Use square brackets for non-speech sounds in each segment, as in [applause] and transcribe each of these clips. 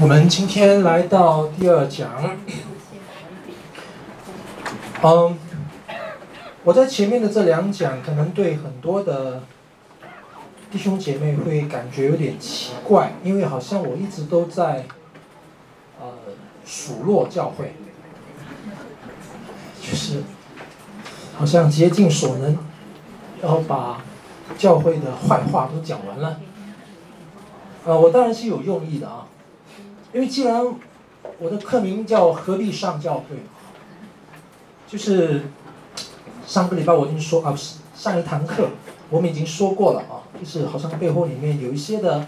我们今天来到第二讲。嗯，我在前面的这两讲，可能对很多的弟兄姐妹会感觉有点奇怪，因为好像我一直都在呃数落教会，就是好像竭尽所能，然后把教会的坏话都讲完了。呃，我当然是有用意的啊。因为既然我的课名叫何必上教会，就是上个礼拜我已经说啊，不是上一堂课我们已经说过了啊，就是好像背后里面有一些的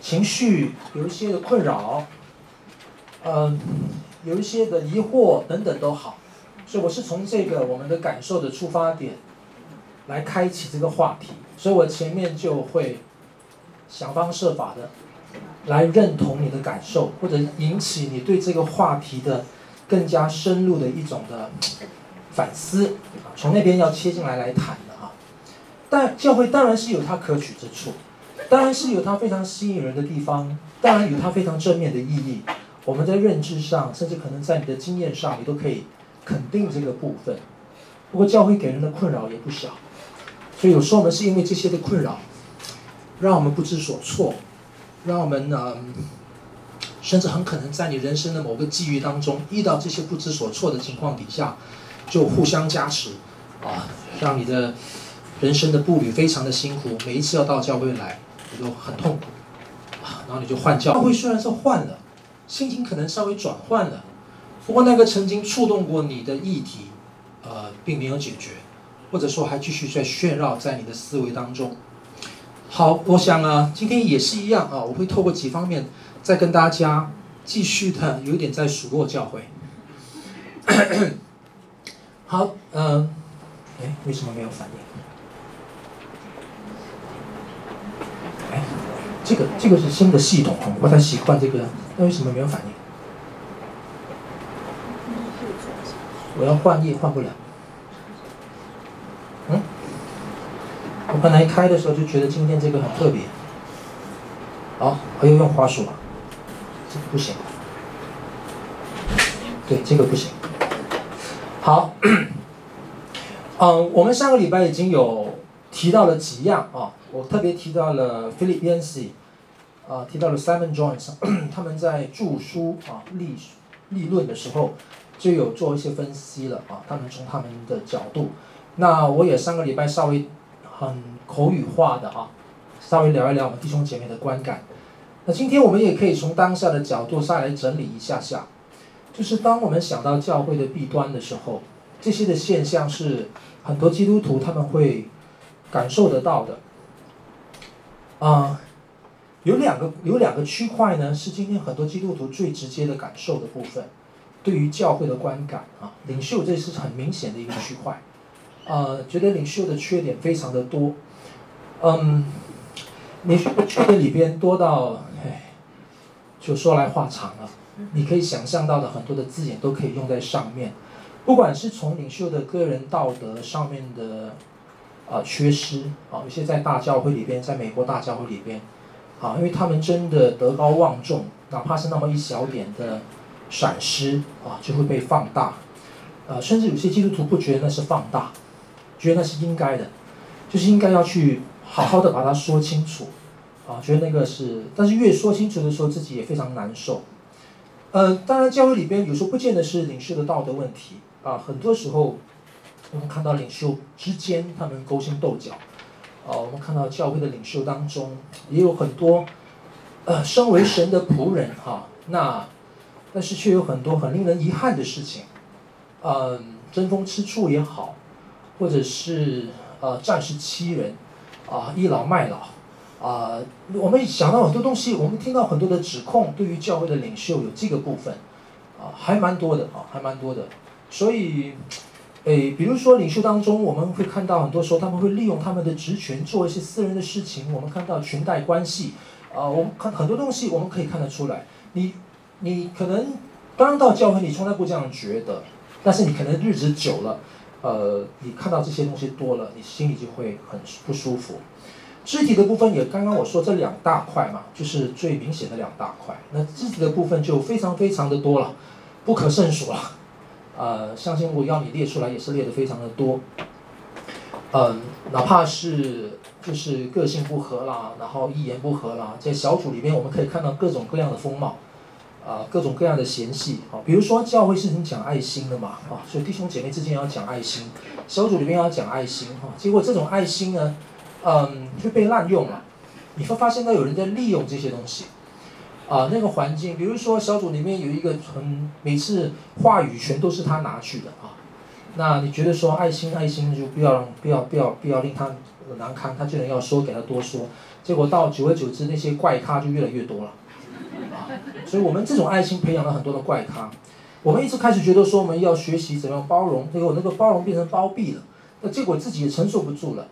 情绪，有一些的困扰，嗯，有一些的疑惑等等都好，所以我是从这个我们的感受的出发点来开启这个话题，所以我前面就会想方设法的。来认同你的感受，或者引起你对这个话题的更加深入的一种的反思，从那边要切进来来谈的啊。但教会当然是有它可取之处，当然是有它非常吸引人的地方，当然有它非常正面的意义。我们在认知上，甚至可能在你的经验上，你都可以肯定这个部分。不过教会给人的困扰也不小，所以有时候我们是因为这些的困扰，让我们不知所措。让我们呢，甚至很可能在你人生的某个际遇当中，遇到这些不知所措的情况底下，就互相加持，啊，让你的人生的步履非常的辛苦。每一次要到教会来，你都很痛苦，啊，然后你就换教会。教会虽然是换了，心情可能稍微转换了，不过那个曾经触动过你的议题，呃，并没有解决，或者说还继续在旋绕在你的思维当中。好，我想啊，今天也是一样啊，我会透过几方面再跟大家继续的有点在数落教会。[coughs] 好，嗯、呃，哎，为什么没有反应？哎，这个这个是新的系统，我不太习惯这个，那为什么没有反应？我要换页换不了。嗯？我本来开的时候就觉得今天这个很特别，好，我又用滑鼠了，这个不行，对，这个不行。好，嗯，我们上个礼拜已经有提到了几样啊，我特别提到了 Philip Yancey，啊，提到了 Simon Jones，[clears throat] 他们在著书啊立立论的时候就有做一些分析了啊，他们从他们的角度，那我也上个礼拜稍微。很口语化的啊，稍微聊一聊我们弟兄姐妹的观感。那今天我们也可以从当下的角度上来整理一下下，就是当我们想到教会的弊端的时候，这些的现象是很多基督徒他们会感受得到的。啊，有两个有两个区块呢，是今天很多基督徒最直接的感受的部分，对于教会的观感啊，领袖这是很明显的一个区块。呃，觉得领袖的缺点非常的多，嗯，你去的里边多到，哎，就说来话长了。你可以想象到的很多的字眼都可以用在上面，不管是从领袖的个人道德上面的，啊、呃，缺失啊，有些在大教会里边，在美国大教会里边，啊，因为他们真的德高望重，哪怕是那么一小点的闪失啊，就会被放大，呃，甚至有些基督徒不觉得那是放大。觉得那是应该的，就是应该要去好好的把它说清楚，啊，觉得那个是，但是越说清楚的时候，自己也非常难受。呃，当然教会里边有时候不见得是领袖的道德问题，啊，很多时候我们看到领袖之间他们勾心斗角，啊，我们看到教会的领袖当中也有很多，呃，身为神的仆人哈，那但是却有很多很令人遗憾的事情，嗯，争风吃醋也好。或者是呃暂时欺人，啊倚老卖老，啊我们想到很多东西，我们听到很多的指控，对于教会的领袖有这个部分，啊还蛮多的啊还蛮多的，所以，诶比如说领袖当中，我们会看到很多时候他们会利用他们的职权做一些私人的事情，我们看到裙带关系，啊我们看很多东西我们可以看得出来，你你可能刚到教会你从来不这样觉得，但是你可能日子久了。呃，你看到这些东西多了，你心里就会很不舒服。肢体的部分也刚刚我说这两大块嘛，就是最明显的两大块。那肢体的部分就非常非常的多了，不可胜数了。呃，相信我要你列出来也是列的非常的多。嗯、哪怕是就是个性不合啦，然后一言不合啦，在小组里面我们可以看到各种各样的风貌，啊、各种各样的嫌隙啊。比如说教会是很讲爱心的嘛，啊，所以弟兄姐妹之间要讲爱心，小组里面要讲爱心哈。结果这种爱心呢，嗯，就被滥用了。你会发现到有人在利用这些东西，啊，那个环境，比如说小组里面有一个很每次话语权都是他拿去的啊，那你觉得说爱心爱心就不要让不要不要不要令他难堪，他既然要说给他多说，结果到久而久之那些怪咖就越来越多了，所以我们这种爱心培养了很多的怪咖，我们一直开始觉得说我们要学习怎么样包容，结果那个包容变成包庇了，那结果自己也承受不住了。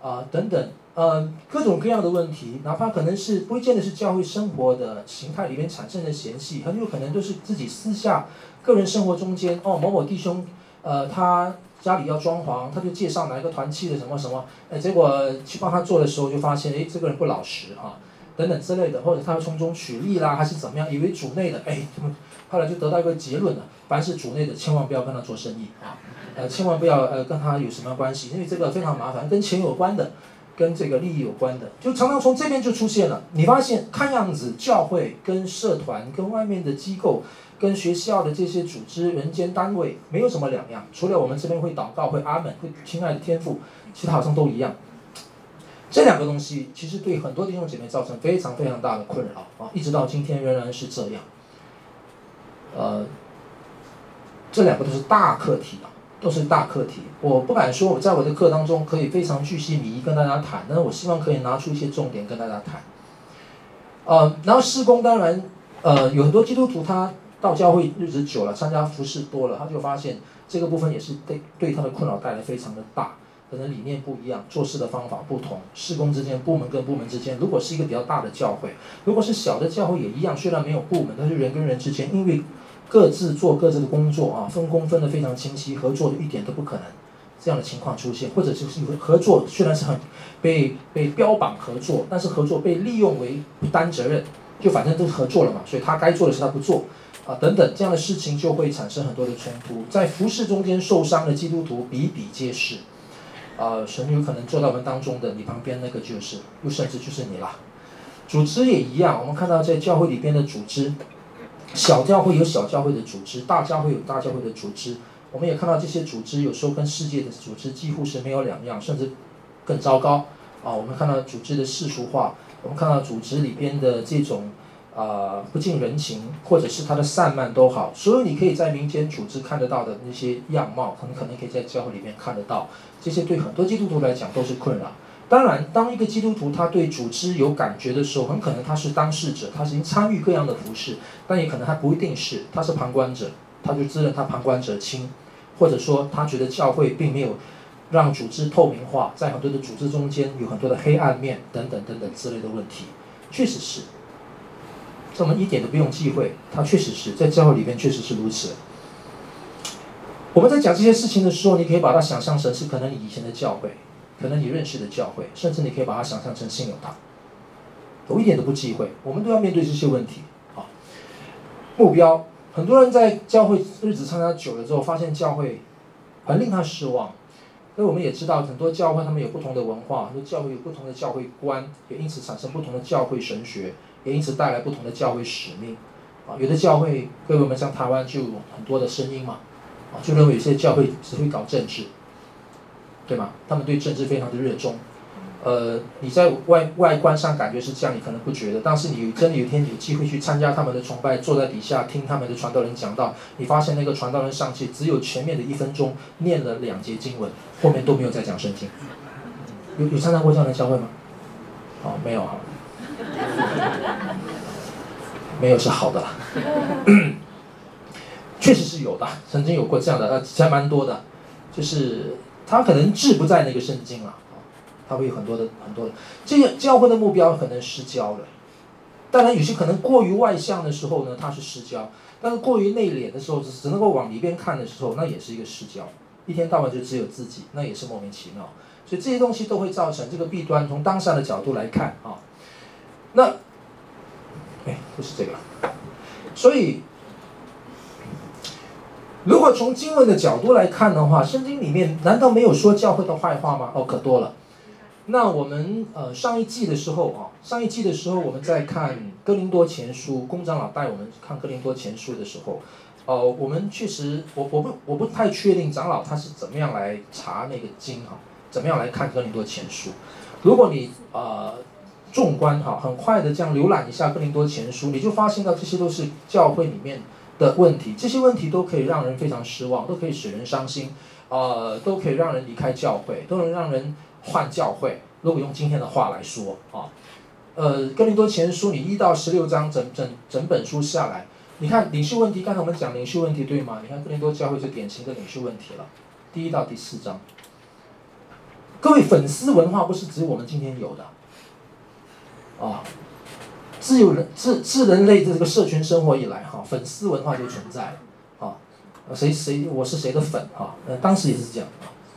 啊，等等，呃，各种各样的问题，哪怕可能是不见得是教会生活的形态里面产生的嫌隙，很有可能都是自己私下个人生活中间，哦，某某弟兄，呃，他家里要装潢，他就介绍哪一个团契的什么什么，哎，结果去帮他做的时候就发现，哎，这个人不老实啊，等等之类的，或者他从中取利啦，还是怎么样，以为主内的，哎，后来就得到一个结论了，凡是主内的，千万不要跟他做生意啊。呃，千万不要呃跟他有什么关系，因为这个非常麻烦，跟钱有关的，跟这个利益有关的，就常常从这边就出现了。你发现看样子教会跟社团跟外面的机构跟学校的这些组织人间单位没有什么两样，除了我们这边会祷告会阿门会亲爱的天父，其他好像都一样。这两个东西其实对很多弟兄姐妹造成非常非常大的困扰啊，一直到今天仍然是这样。呃，这两个都是大课题啊。都是大课题，我不敢说我在我的课当中可以非常巨细靡遗跟大家谈，但是我希望可以拿出一些重点跟大家谈。呃，然后事工当然，呃，有很多基督徒他到教会日子久了，参加服事多了，他就发现这个部分也是对对他的困扰带来非常的大，可能理念不一样，做事的方法不同，施工之间部门跟部门之间，如果是一个比较大的教会，如果是小的教会也一样，虽然没有部门，但是人跟人之间因为。各自做各自的工作啊，分工分得非常清晰，合作的一点都不可能这样的情况出现，或者就是合作虽然是很被被标榜合作，但是合作被利用为不担责任，就反正都是合作了嘛，所以他该做的事他不做啊，等等这样的事情就会产生很多的冲突，在服事中间受伤的基督徒比比皆是，啊，神有可能坐在我们当中的，你旁边那个就是，又甚至就是你了，组织也一样，我们看到在教会里边的组织。小教会有小教会的组织，大教会有大教会的组织。我们也看到这些组织有时候跟世界的组织几乎是没有两样，甚至更糟糕。啊，我们看到组织的世俗化，我们看到组织里边的这种、呃、不近人情，或者是他的散漫都好。所有你可以在民间组织看得到的那些样貌，很可能可以在教会里面看得到。这些对很多基督徒来讲都是困扰。当然，当一个基督徒他对组织有感觉的时候，很可能他是当事者，他是已经参与各样的服事，但也可能他不一定是，他是旁观者，他就自认他旁观者清，或者说他觉得教会并没有让组织透明化，在很多的组织中间有很多的黑暗面等等等等之类的问题，确实是，这么一点都不用忌讳，他确实是在教会里面确实是如此。我们在讲这些事情的时候，你可以把它想象成是可能你以前的教会。可能你认识的教会，甚至你可以把它想象成信友堂，我一点都不忌讳，我们都要面对这些问题啊。目标，很多人在教会日子参加久了之后，发现教会很令他失望。所以我们也知道，很多教会他们有不同的文化，很多教会有不同的教会观，也因此产生不同的教会神学，也因此带来不同的教会使命。啊，有的教会，各位我们像台湾就有很多的声音嘛，啊，就认为有些教会只会搞政治。对吗？他们对政治非常的热衷，呃，你在外外观上感觉是这样，你可能不觉得，但是你真的有一天有机会去参加他们的崇拜，坐在底下听他们的传道人讲道，你发现那个传道人上去只有前面的一分钟念了两节经文，后面都没有再讲圣经。有有参加过这样的教会吗？哦，没有哈，没有是好的啦，[laughs] 确实是有的，曾经有过这样的，呃，还蛮多的，就是。他可能志不在那个圣经了，啊，他会有很多的很多的，这个教会的目标可能失焦了。当然，有些可能过于外向的时候呢，他是失焦；但是过于内敛的时候，只只能够往里边看的时候，那也是一个失焦。一天到晚就只有自己，那也是莫名其妙。所以这些东西都会造成这个弊端。从当下的角度来看啊，那，不是这个，所以，如果从经文的角度来看的话，圣经里面难道没有说教会的坏话吗？哦，可多了。那我们呃上一季的时候啊，上一季的时候我们在看哥林多前书，公长老带我们看哥林多前书的时候，呃，我们确实我我不我不太确定长老他是怎么样来查那个经哈，怎么样来看哥林多前书。如果你呃纵观哈，很快的这样浏览一下哥林多前书，你就发现到这些都是教会里面的问题，这些问题都可以让人非常失望，都可以使人伤心，呃，都可以让人离开教会，都能让人。换教会，如果用今天的话来说啊，呃，哥林多前书你一到十六章整整整本书下来，你看领袖问题，刚才我们讲领袖问题对吗？你看哥林多教会就典型的领袖问题了，第一到第四章。各位粉丝文化不是只有我们今天有的，啊，自有人自自人类的这个社群生活以来哈，粉丝文化就存在，啊，谁谁我是谁的粉啊？呃，当时也是这样。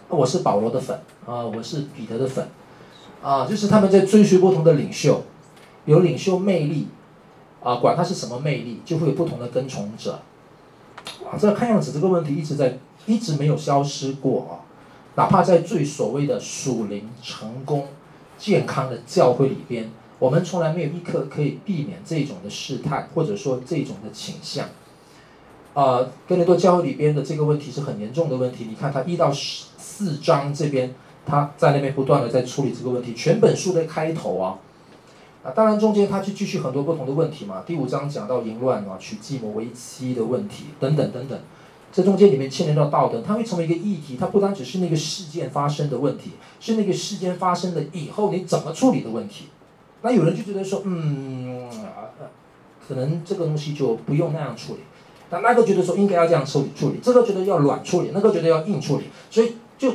我是保罗的粉啊，我是彼得的粉，啊，就是他们在追随不同的领袖，有领袖魅力，啊，管他是什么魅力，就会有不同的跟从者，啊，这看样子这个问题一直在，一直没有消失过啊，哪怕在最所谓的属灵成功、健康的教会里边，我们从来没有一刻可以避免这种的试探，或者说这种的倾向。啊，哥林多教会里边的这个问题是很严重的问题。你看他一到四章这边，他在那边不断的在处理这个问题。全本书的开头啊，啊，当然中间他去继续很多不同的问题嘛。第五章讲到淫乱啊，娶继母为妻的问题等等等等。这中间里面牵连到道德，它会成为一个议题。它不单只是那个事件发生的问题，是那个事件发生了以后你怎么处理的问题。那有人就觉得说，嗯，可能这个东西就不用那样处理。但那个觉得说应该要这样处理处理，这个觉得要软处理，那个觉得要硬处理，所以就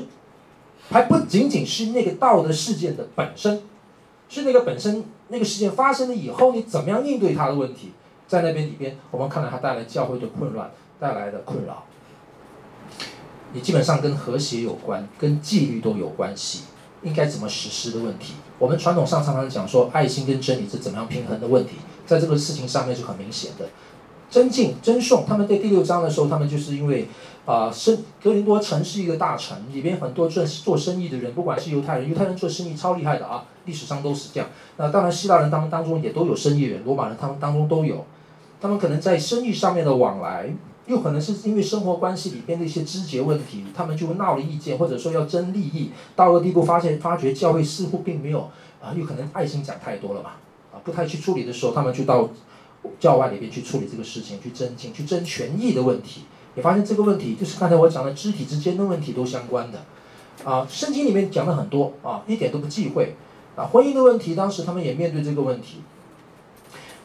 还不仅仅是那个道德事件的本身，是那个本身那个事件发生了以后，你怎么样应对它的问题，在那边里边，我们看到它带来教会的混乱，带来的困扰，你基本上跟和谐有关，跟纪律都有关系，应该怎么实施的问题。我们传统上常常讲说爱心跟真理是怎么样平衡的问题，在这个事情上面是很明显的。真敬真颂，他们在第六章的时候，他们就是因为，啊、呃，生哥林多城是一个大城，里边很多做做生意的人，不管是犹太人，犹太人做生意超厉害的啊，历史上都是这样。那当然，希腊人当当中也都有生意人，罗马人他们当中都有，他们可能在生意上面的往来，又可能是因为生活关系里边的一些枝节问题，他们就闹了意见，或者说要争利益，到了地步发现发觉教会似乎并没有啊，有可能爱心讲太多了嘛，啊，不太去处理的时候，他们就到。教外里边去处理这个事情，去争竞，去争权益的问题，你发现这个问题就是刚才我讲的肢体之间的问题都相关的，啊，圣经里面讲了很多啊，一点都不忌讳，啊，婚姻的问题，当时他们也面对这个问题，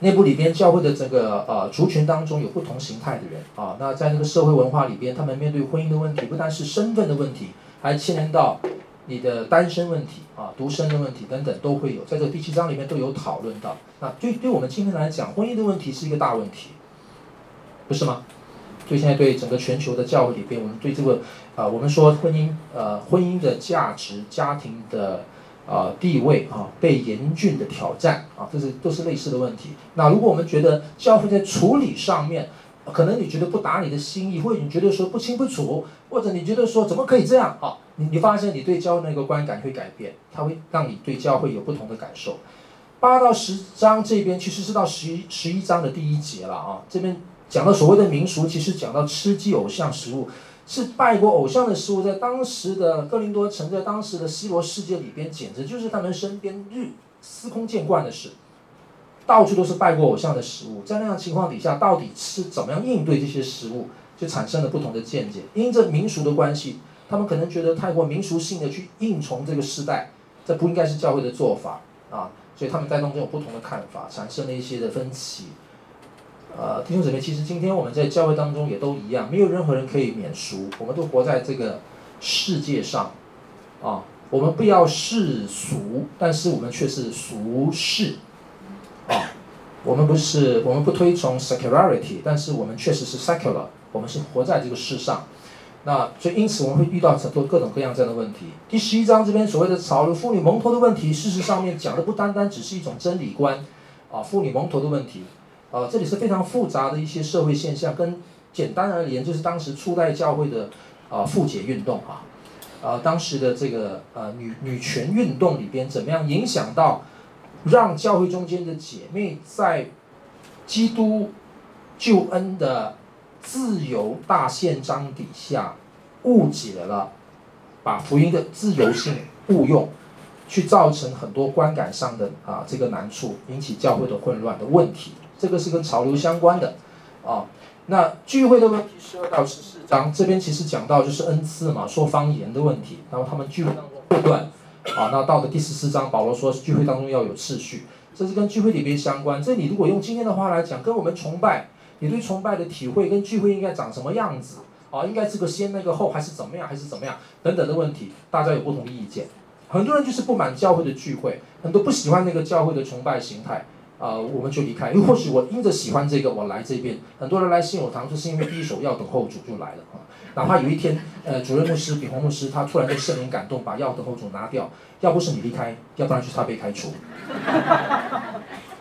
内部里边教会的这个呃族群当中有不同形态的人啊，那在那个社会文化里边，他们面对婚姻的问题，不单是身份的问题，还牵连到。你的单身问题啊，独身的问题等等都会有，在这第七章里面都有讨论到。那对对我们今天来讲，婚姻的问题是一个大问题，不是吗？所以现在对整个全球的教会里边，我们对这个啊，我们说婚姻呃，婚姻的价值、家庭的啊地位啊，被严峻的挑战啊，这是都是类似的问题。那如果我们觉得教会在处理上面，可能你觉得不达你的心意，或者你觉得说不清不楚，或者你觉得说怎么可以这样啊？你你发现你对教会那个观感会改变，它会让你对教会有不同的感受。八到十章这边其实是到十一十一章的第一节了啊，这边讲到所谓的民俗，其实讲到吃鸡偶像食物，是拜过偶像的食物，在当时的哥林多城，在当时的希罗世界里边，简直就是他们身边日司空见惯的事。到处都是拜过偶像的食物，在那样情况底下，到底是怎么样应对这些食物，就产生了不同的见解。因着民俗的关系，他们可能觉得太过民俗性的去应从这个时代，这不应该是教会的做法啊，所以他们在当中有不同的看法，产生了一些的分歧。呃，弟兄姊妹，其实今天我们在教会当中也都一样，没有任何人可以免俗，我们都活在这个世界上，啊，我们不要世俗，但是我们却是俗世。啊、我们不是，我们不推崇 secularity，但是我们确实是 secular，我们是活在这个世上。那所以因此我们会遇到很多各种各样这样的问题。第十一章这边所谓的潮流妇女蒙头的问题，事实上面讲的不单单只是一种真理观，啊，妇女蒙头的问题，啊，这里是非常复杂的一些社会现象，跟简单而言就是当时初代教会的啊复解运动啊，啊，当时的这个呃女女权运动里边怎么样影响到，让教会中间的姐妹在基督救恩的。自由大宪章底下误解了，把福音的自由性误用，去造成很多观感上的啊这个难处，引起教会的混乱的问题。这个是跟潮流相关的啊。那聚会的问题，十二到十四章这边其实讲到就是恩赐嘛，说方言的问题。然后他们聚会当中混乱啊。那到了第十四章，保罗说聚会当中要有秩序，这是跟聚会里边相关。这里如果用今天的话来讲，跟我们崇拜。你对崇拜的体会跟聚会应该长什么样子啊？应该这个先那个后还是怎么样还是怎么样等等的问题，大家有不同的意见。很多人就是不满教会的聚会，很多不喜欢那个教会的崇拜形态啊，我们就离开。又或许我因着喜欢这个，我来这边。很多人来信友堂就是因为第一首要等候主就来了啊。哪怕有一天呃主任牧师比洪牧师他突然被圣灵感动把要等候主拿掉，要不是你离开，要不然就是他被开除。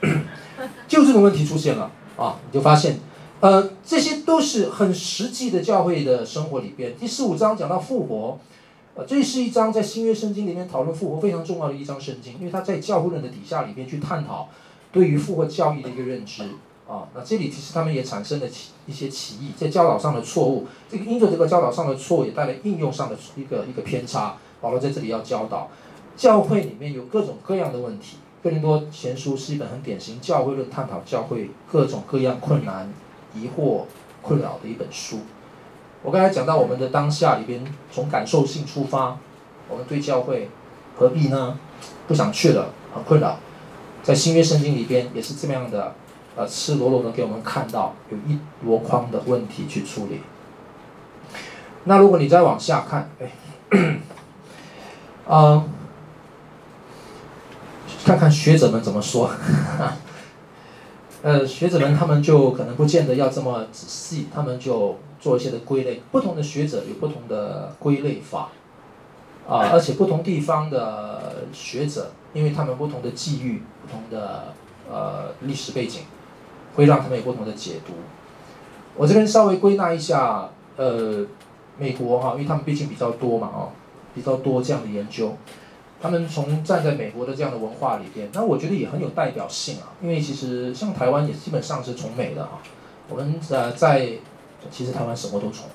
[coughs] 就这种问题出现了啊，你就发现。呃，这些都是很实际的教会的生活里边。第十五章讲到复活，呃，这是一章在新约圣经里面讨论复活非常重要的一章圣经，因为他在教会论的底下里边去探讨对于复活教义的一个认知啊。那这里其实他们也产生了起一些歧义，在教导上的错误，这个因着这个教导上的错误，也带来应用上的一个一个偏差。保罗在这里要教导，教会里面有各种各样的问题。哥林多前书是一本很典型教会论探讨教会各种各样困难。疑惑、困扰的一本书。我刚才讲到我们的当下里边，从感受性出发，我们对教会何必呢？不想去了，很困扰。在新约圣经里边也是这么样的，呃，赤裸裸的给我们看到有一箩筐的问题去处理。那如果你再往下看，哎，嗯、[coughs] 看看学者们怎么说。[laughs] 呃，学者们他们就可能不见得要这么仔细，他们就做一些的归类。不同的学者有不同的归类法，啊，而且不同地方的学者，因为他们不同的际遇、不同的呃历史背景，会让他们有不同的解读。我这边稍微归纳一下，呃，美国哈，因为他们毕竟比较多嘛，哦，比较多这样的研究。他们从站在美国的这样的文化里边，那我觉得也很有代表性啊。因为其实像台湾也基本上是从美的啊。我们呃在，其实台湾什么都从，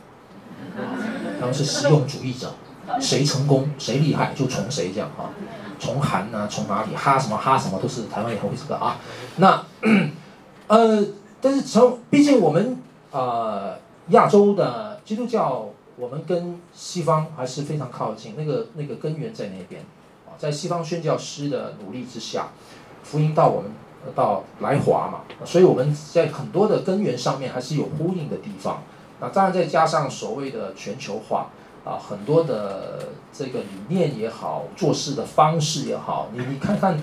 [laughs] 他们是实用主义者，谁成功谁厉害就从谁这样啊。崇韩啊，从哪里哈什么哈什么都是台湾也很会这个啊。那 [clears throat] 呃，但是从毕竟我们呃亚洲的基督教，我们跟西方还是非常靠近，那个那个根源在那边啊。在西方宣教师的努力之下，福音到我们到来华嘛，所以我们在很多的根源上面还是有呼应的地方。那当然再加上所谓的全球化啊，很多的这个理念也好，做事的方式也好，你你看看，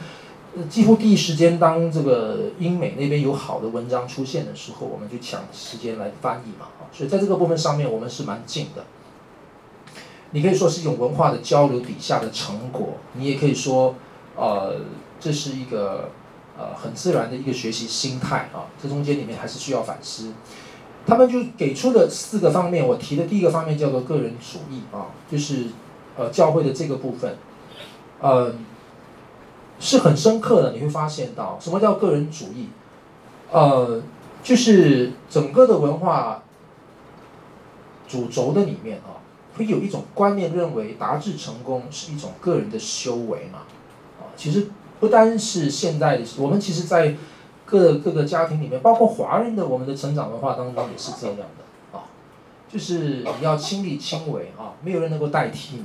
几乎第一时间当这个英美那边有好的文章出现的时候，我们就抢时间来翻译嘛。啊所以在这个部分上面，我们是蛮近的。你可以说是一种文化的交流底下的成果，你也可以说，呃，这是一个呃很自然的一个学习心态啊。这中间里面还是需要反思。他们就给出了四个方面，我提的第一个方面叫做个人主义啊，就是呃教会的这个部分，呃，是很深刻的。你会发现到什么叫个人主义？呃，就是整个的文化主轴的里面啊。会有一种观念认为达至成功是一种个人的修为嘛？啊，其实不单是现代的，我们其实在各各个家庭里面，包括华人的我们的成长文化当中也是这样的啊，就是你要亲力亲为啊，没有人能够代替你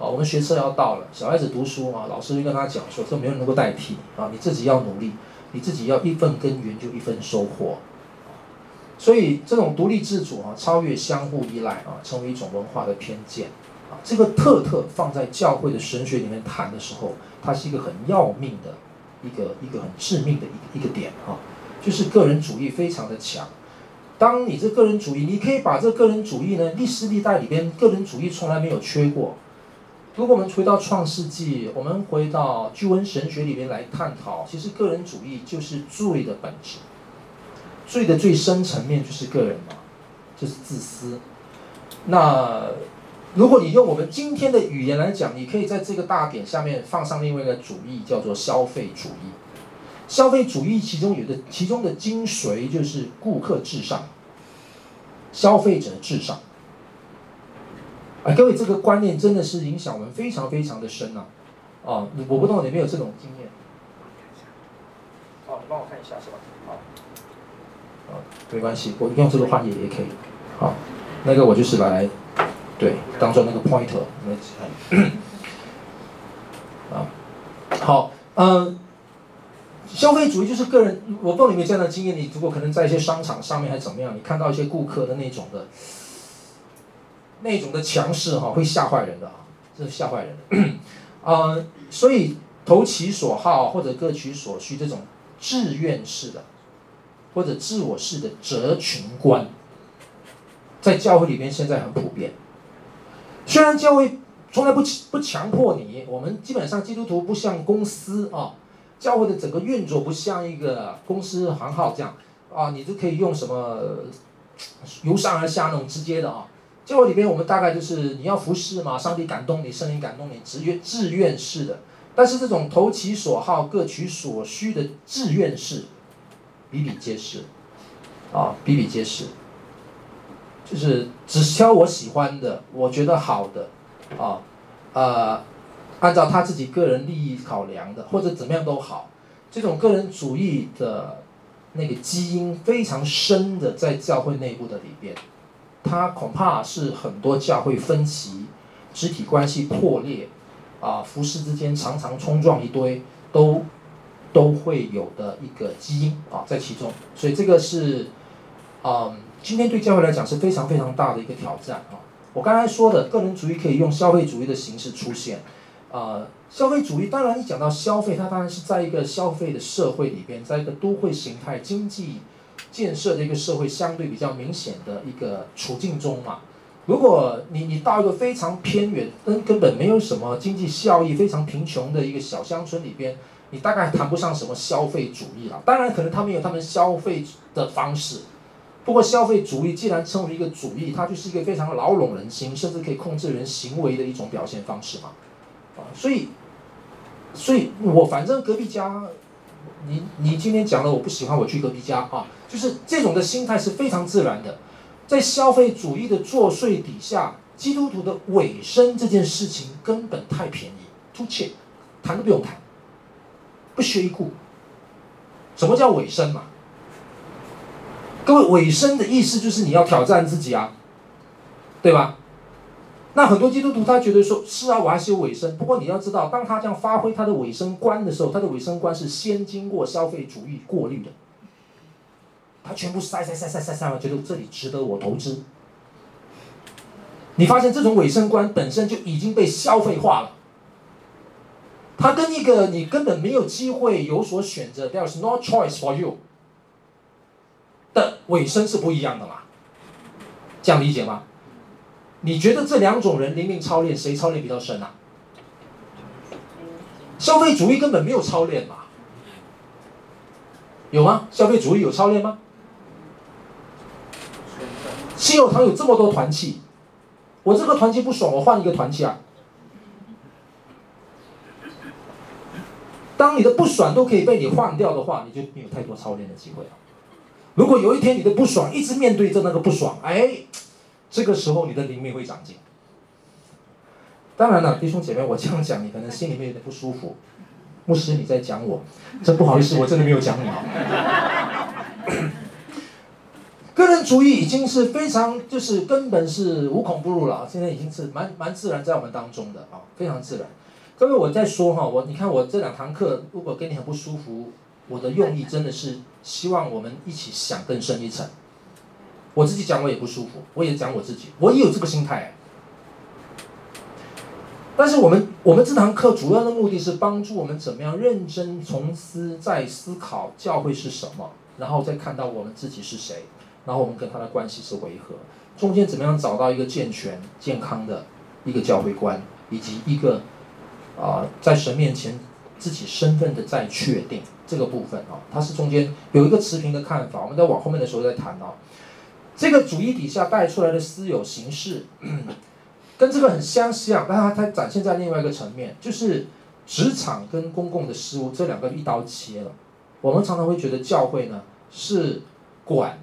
啊。我们学车要到了，小孩子读书嘛，老师就跟他讲说，这没有人能够代替你啊，你自己要努力，你自己要一份耕耘就一分收获。所以这种独立自主啊，超越相互依赖啊，成为一种文化的偏见啊。这个特特放在教会的神学里面谈的时候，它是一个很要命的一个一个很致命的一一个点啊，就是个人主义非常的强。当你这个人主义，你可以把这个人主义呢，历史历代里边个人主义从来没有缺过。如果我们回到创世纪，我们回到居文神学里面来探讨，其实个人主义就是罪的本质，罪的最深层面就是个人嘛，就是自私。那如果你用我们今天的语言来讲，你可以在这个大点下面放上另外一个主义，叫做消费主义。消费主义其中有的其中的精髓就是顾客至上，消费者至上。啊，各位，这个观念真的是影响我们非常非常的深啊、啊！哦，我不懂你有没有这种经验？哦，你帮我看一下是吧？好，哦，没关系，我用这个话也也可以。好，那个我就是来，对，当做那个 pointer 来。啊，好，嗯，消费主义就是个人，我不知道你有没有这样的经验？你如果可能在一些商场上面还是怎么样，你看到一些顾客的那种的。那种的强势哈，会吓坏人的啊，这是吓坏人的。啊、[clears throat] 呃，所以投其所好或者各取所需这种志愿式的，或者自我式的择群观，在教会里面现在很普遍。虽然教会从来不不强迫你，我们基本上基督徒不像公司啊，教会的整个运作不像一个公司行号这样啊，你都可以用什么由上而下那种直接的啊。教会里面，我们大概就是你要服侍嘛，上帝感动你，圣灵感动你，自愿自愿式的。但是这种投其所好、各取所需的自愿式，比比皆是，啊，比比皆是。就是只挑我喜欢的，我觉得好的，啊，呃，按照他自己个人利益考量的，或者怎么样都好。这种个人主义的那个基因非常深的，在教会内部的里边。它恐怕是很多教会分歧、肢体关系破裂，啊，服事之间常常冲撞一堆，都都会有的一个基因啊，在其中。所以这个是，嗯，今天对教会来讲是非常非常大的一个挑战啊。我刚才说的个人主义可以用消费主义的形式出现，啊，消费主义当然一讲到消费，它当然是在一个消费的社会里边，在一个都会形态经济。建设的一个社会相对比较明显的一个处境中嘛，如果你你到一个非常偏远、根根本没有什么经济效益、非常贫穷的一个小乡村里边，你大概谈不上什么消费主义了。当然，可能他们有他们消费的方式，不过消费主义既然称为一个主义，它就是一个非常牢笼人心，甚至可以控制人行为的一种表现方式嘛。啊，所以，所以我反正隔壁家。你你今天讲了我不喜欢，我去隔壁家啊，就是这种的心态是非常自然的，在消费主义的作祟底下，基督徒的尾声这件事情根本太便宜，to cheap，谈都不用谈，不屑一顾。什么叫尾声嘛？各位，尾声的意思就是你要挑战自己啊，对吧？那很多基督徒他觉得说，是啊，我还是有尾声。不过你要知道，当他这样发挥他的尾声观的时候，他的尾声观是先经过消费主义过滤的。他全部塞塞塞塞塞塞，觉得这里值得我投资。你发现这种尾声观本身就已经被消费化了。他跟一个你根本没有机会有所选择，There's no choice for you 的尾声是不一样的嘛？这样理解吗？你觉得这两种人灵命操练谁操练比较深啊？消费主义根本没有操练嘛？有吗？消费主义有操练吗？信友堂有这么多团契，我这个团契不爽，我换一个团契啊。当你的不爽都可以被你换掉的话，你就没有太多操练的机会了。如果有一天你的不爽一直面对着那个不爽，哎。这个时候你的灵命会长进。当然了，弟兄姐妹，我这样讲你可能心里面有点不舒服。牧师你在讲我，真不好意思，我真的没有讲你啊。[coughs] 个人主义已经是非常，就是根本是无孔不入了，现在已经是蛮蛮自然在我们当中的啊，非常自然。各位我在说哈，我你看我这两堂课，如果跟你很不舒服，我的用意真的是希望我们一起想更深一层。我自己讲我也不舒服，我也讲我自己，我也有这个心态。但是我们我们这堂课主要的目的是帮助我们怎么样认真从思再思考教会是什么，然后再看到我们自己是谁，然后我们跟他的关系是维和，中间怎么样找到一个健全、健康的一个教会观，以及一个啊、在神面前自己身份的再确定这个部分啊，它是中间有一个持平的看法，我们在往后面的时候再谈啊。这个主义底下带出来的私有形式，[clears throat] 跟这个很相像，但它它展现在另外一个层面，就是职场跟公共的事务这两个一刀切了。我们常常会觉得教会呢是管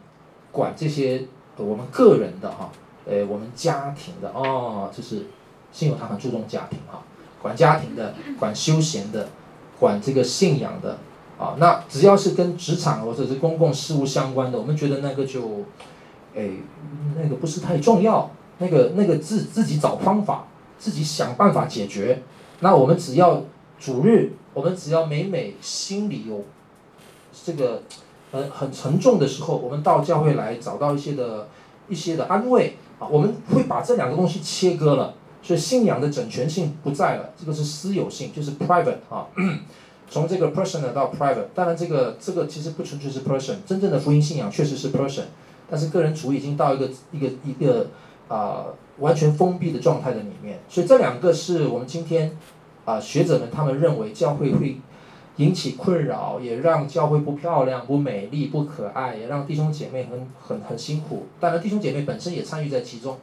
管这些我们个人的哈，呃，我们家庭的哦，就是信友他很注重家庭哈，管家庭的，管休闲的，管这个信仰的啊。那只要是跟职场或者是公共事务相关的，我们觉得那个就。哎，那个不是太重要，那个那个自自己找方法，自己想办法解决。那我们只要主日，我们只要每每心里有这个很很沉重的时候，我们到教会来找到一些的一些的安慰啊。我们会把这两个东西切割了，所以信仰的整全性不在了，这个是私有性，就是 private 啊。从这个 personal 到 private，当然这个这个其实不纯粹是 person，真正的福音信仰确实是 person。但是个人主义已经到一个一个一个啊、完全封闭的状态的里面，所以这两个是我们今天啊、学者们他们认为教会会引起困扰，也让教会不漂亮、不美丽、不可爱，也让弟兄姐妹很很很辛苦。当然弟兄姐妹本身也参与在其中。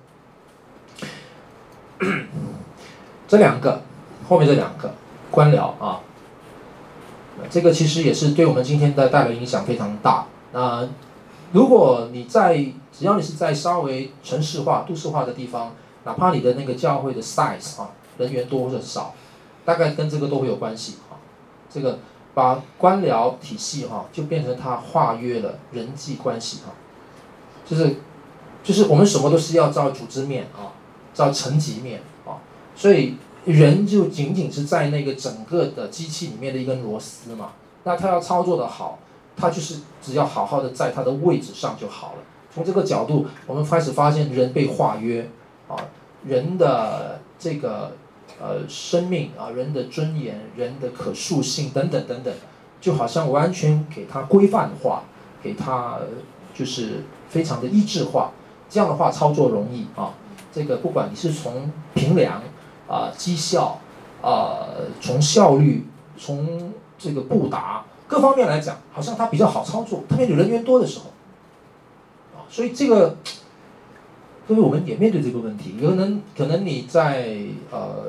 这两个后面这两个官僚啊，这个其实也是对我们今天的带来影响非常大那。如果你在，只要你是在稍微城市化、都市化的地方，哪怕你的那个教会的 size 啊，人员多或者少，大概跟这个都会有关系啊。这个把官僚体系哈，就变成它化约了人际关系哈，就是就是我们什么都是要照组织面啊，照层级面啊，所以人就仅仅是在那个整个的机器里面的一根螺丝嘛，那他要操作的好。他就是只要好好的在他的位置上就好了。从这个角度，我们开始发现人被化约，啊，人的这个呃生命啊，人的尊严、人的可塑性等等等等，就好像完全给他规范化，给他就是非常的一致化。这样的话操作容易啊。这个不管你是从平梁啊、绩效啊、从效率、从这个布达。各方面来讲，好像它比较好操作，特别有人员多的时候，啊，所以这个，因为我们也面对这个问题，有可能可能你在呃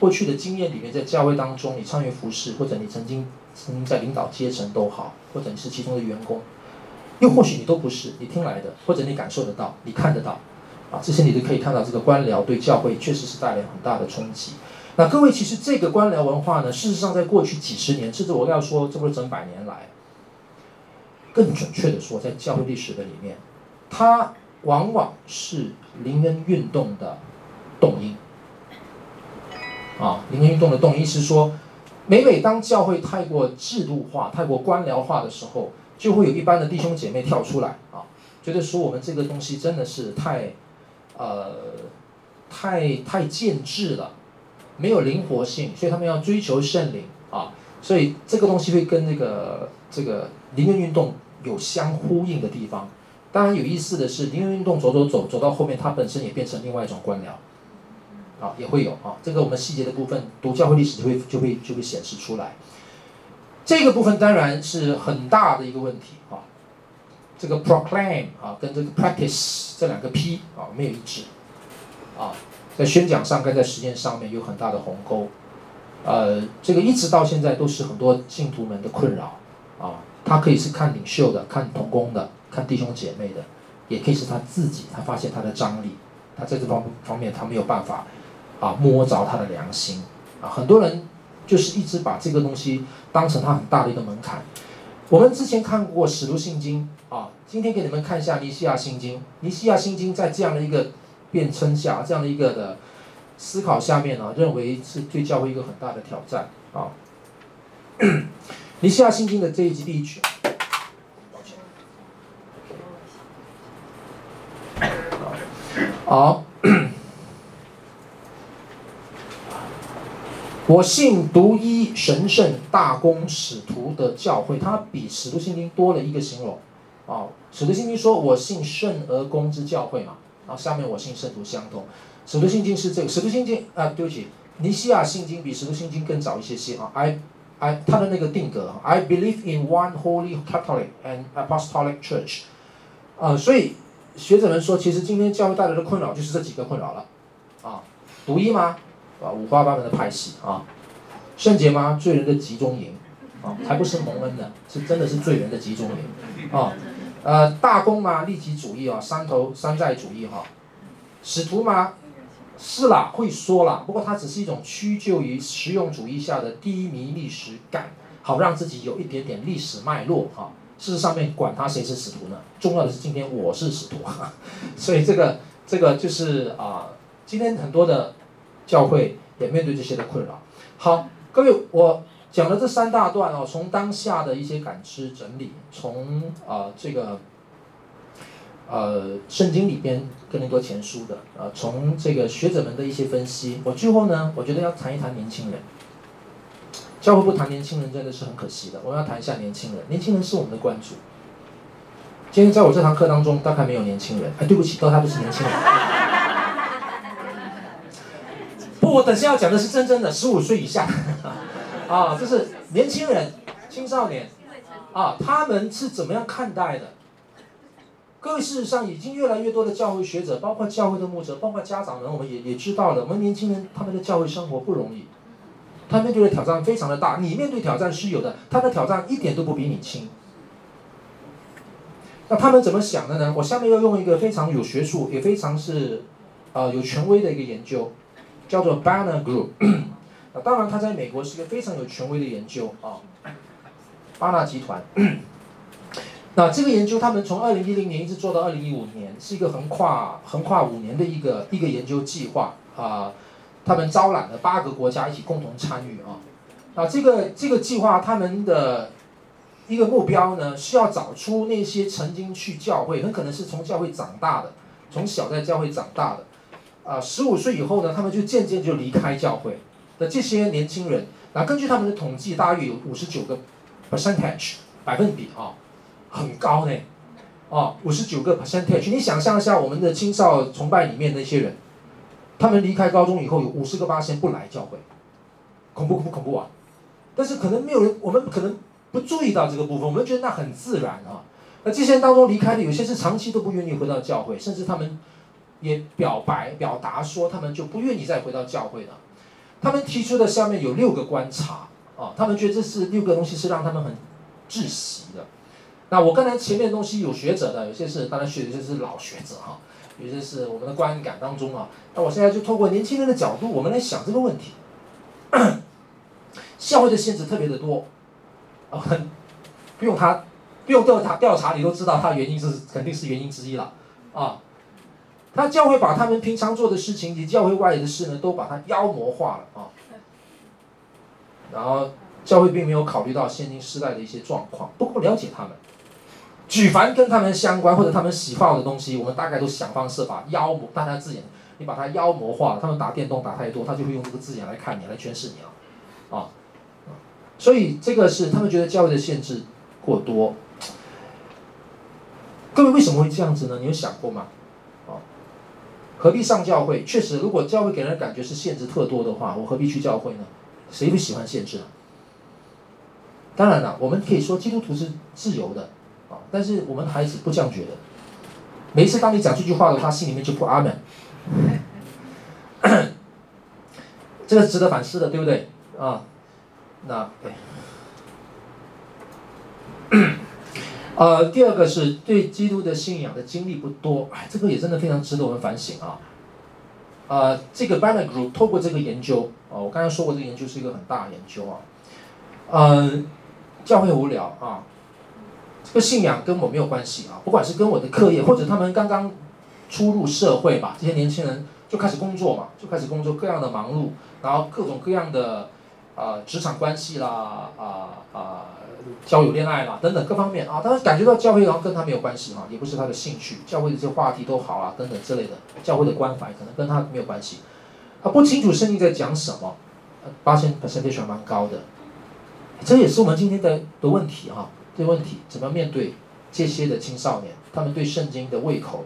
过去的经验里面，在教会当中，你参与服饰，或者你曾经曾经在领导阶层都好，或者你是其中的员工，又或许你都不是，你听来的，或者你感受得到，你看得到，啊，这些你都可以看到，这个官僚对教会确实是带来很大的冲击。那各位，其实这个官僚文化呢，事实上在过去几十年，甚至我要说，这不是整百年来，更准确的说，在教会历史的里面，它往往是灵恩运动的动因。啊，灵恩运动的动因是说，每每当教会太过制度化、太过官僚化的时候，就会有一般的弟兄姐妹跳出来啊，觉得说我们这个东西真的是太，呃，太太建制了。没有灵活性，所以他们要追求圣灵啊，所以这个东西会跟那个这个灵恩运动有相呼应的地方。当然有意思的是，灵恩运动走走走走到后面，它本身也变成另外一种官僚，啊，也会有啊。这个我们细节的部分读教会历史就会就会就会显示出来。这个部分当然是很大的一个问题啊。这个 proclaim 啊跟这个 practice 这两个 P 啊没有一致，啊。在宣讲上跟在实践上面有很大的鸿沟，呃，这个一直到现在都是很多信徒们的困扰，啊，他可以是看领袖的，看同工的，看弟兄姐妹的，也可以是他自己，他发现他的张力，他在这方方面他没有办法，啊，摸着他的良心，啊，很多人就是一直把这个东西当成他很大的一个门槛。我们之前看过《使徒信经》，啊，今天给你们看一下《尼西亚信经》，《尼西亚信经》在这样的一个。辩称下这样的一个的思考下面呢，认为是对教会一个很大的挑战啊。[clears throat] 尼西亚信经的这一集第一句，好，我信独一神圣大公使徒的教会，它比使徒信经多了一个形容，哦，使徒信经说我信圣而公之教会嘛，然后下面我信圣徒相通。使徒信经是这个，使徒信经啊，对不起，尼西亚信经比使徒信经更早一些些啊。I I 它的那个定格，I believe in one holy Catholic and Apostolic Church。啊，所以学者们说，其实今天教会带来的困扰就是这几个困扰了。啊，独一吗？啊，五花八门的派系啊。圣洁吗？罪人的集中营。啊，才不是蒙恩的，是真的是罪人的集中营。啊，呃，大公吗？利己主义啊，山头山寨主义哈。使徒吗？是啦，会说啦，不过它只是一种屈就于实用主义下的低迷历史感，好让自己有一点点历史脉络哈。事实上面管他谁是使徒呢？重要的是今天我是使徒，[laughs] 所以这个这个就是啊，今天很多的教会也面对这些的困扰。好，各位，我讲了这三大段哦，从当下的一些感知整理，从啊这个。呃，圣经里边更多前书的，呃，从这个学者们的一些分析，我最后呢，我觉得要谈一谈年轻人。教会不谈年轻人真的是很可惜的。我们要谈一下年轻人，年轻人是我们的关注。今天在我这堂课当中，大概没有年轻人。哎，对不起，都他不是年轻人。我等下要讲的是真正的十五岁以下，[laughs] 啊，就是年轻人、青少年，啊，他们是怎么样看待的？各位，事实上已经越来越多的教会学者，包括教会的牧者，包括家长们，我们也也知道了，我们年轻人他们的教会生活不容易，他面对的挑战非常的大。你面对挑战是有的，他的挑战一点都不比你轻。那他们怎么想的呢？我下面要用一个非常有学术，也非常是，呃，有权威的一个研究，叫做 Banner Group。[clears throat] 那当然，他在美国是一个非常有权威的研究啊，巴纳集团。[clears throat] 那这个研究，他们从二零一零年一直做到二零一五年，是一个横跨横跨五年的一个一个研究计划啊。他们招揽了八个国家一起共同参与啊。那，这个这个计划，他们的一个目标呢，是要找出那些曾经去教会，很可能是从教会长大的，从小在教会长大的，啊，十五岁以后呢，他们就渐渐就离开教会的这些年轻人。那根据他们的统计，大约有五十九个 percentage 百分比啊。很高呢，哦，五十九个 percentage，你想象一下，我们的青少崇拜里面那些人，他们离开高中以后，有五十个八仙不来教会，恐怖恐怖恐怖啊！但是可能没有人，我们可能不注意到这个部分，我们觉得那很自然啊。那这些人当中离开的有些是长期都不愿意回到教会，甚至他们也表白表达说，他们就不愿意再回到教会了。他们提出的下面有六个观察啊，他们觉得这是六个东西是让他们很窒息的。那我刚才前面的东西有学者的，有些是当然学的就是老学者哈，有些是我们的观感当中啊。那我现在就透过年轻人的角度，我们来想这个问题。[coughs] 教会的限制特别的多，啊，很不用他不用调查调查，你都知道他原因是肯定是原因之一了啊。那教会把他们平常做的事情以及教会外的事呢，都把它妖魔化了啊。然后教会并没有考虑到现今时代的一些状况，不够了解他们。举凡跟他们相关或者他们喜好的东西，我们大概都想方设法妖魔，大家字眼，你把它妖魔化。他们打电动打太多，他就会用这个字眼来看你，来诠释你了，啊，所以这个是他们觉得教会的限制过多。各位为什么会这样子呢？你有想过吗？何必上教会？确实，如果教会给人的感觉是限制特多的话，我何必去教会呢？谁不喜欢限制啊？当然了，我们可以说基督徒是自由的。啊！但是我们的孩子不这样觉得。每次当你讲这句话的话，他心里面就不阿门。[coughs] 这个值得反思的，对不对？啊，那对。呃，第二个是对基督的信仰的经历不多，哎，这个也真的非常值得我们反省啊。呃，这个 Barna Group 透过这个研究，哦，我刚才说过，这个研究是一个很大的研究啊。呃，教会无聊啊。这个信仰跟我没有关系啊，不管是跟我的课业，或者他们刚刚初入社会吧，这些年轻人就开始工作嘛，就开始工作，各样的忙碌，然后各种各样的呃职场关系啦，啊、啊、交友恋爱啦等等各方面啊，他们感觉到教会好像跟他没有关系哈，也不是他的兴趣，教会的这些话题都好啊等等之类的，教会的关怀可能跟他没有关系，啊不清楚圣经在讲什么，八千 percentage 蛮高的，这也是我们今天的的问题哈。这问题怎么面对这些的青少年，他们对圣经的胃口，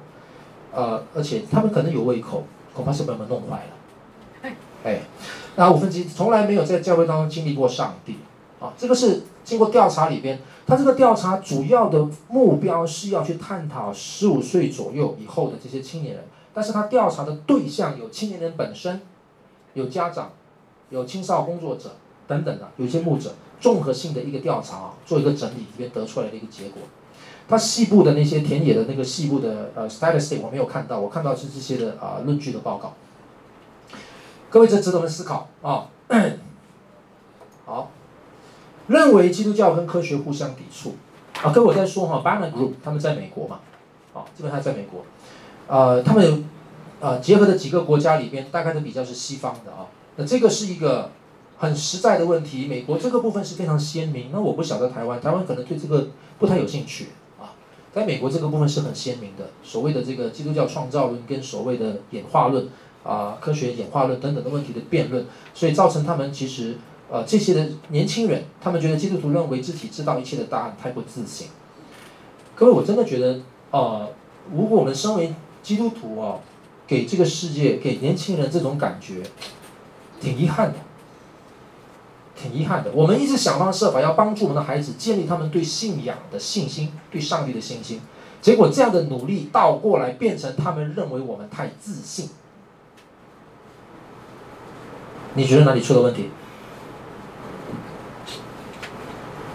呃，而且他们可能有胃口，恐怕是被我们弄坏了。哎，那五分之一从来没有在教会当中经历过上帝啊，这个是经过调查里边，他这个调查主要的目标是要去探讨十五岁左右以后的这些青年人，但是他调查的对象有青年人本身，有家长，有青少工作者等等的，有些牧者。综合性的一个调查啊，做一个整理，里面得出来的一个结果。它细部的那些田野的那个细部的呃 statistic 我没有看到，我看到是这些的啊、呃、论据的报告。各位，这值得我们思考啊。好，认为基督教跟科学互相抵触啊。各位我在说哈，Barna Group 他们在美国嘛，啊，基本上在美国，呃，他们呃结合的几个国家里边，大概都比较是西方的啊。那这个是一个。很实在的问题，美国这个部分是非常鲜明。那我不晓得台湾，台湾可能对这个不太有兴趣啊。在美国这个部分是很鲜明的，所谓的这个基督教创造论跟所谓的演化论啊，科学演化论等等的问题的辩论，所以造成他们其实呃这些的年轻人，他们觉得基督徒认为自己知道一切的答案太不自信。各位，我真的觉得呃，如果我们身为基督徒啊，给这个世界给年轻人这种感觉，挺遗憾的。挺遗憾的，我们一直想方设法要帮助我们的孩子建立他们对信仰的信心，对上帝的信心。结果这样的努力倒过来变成他们认为我们太自信。你觉得哪里出了问题？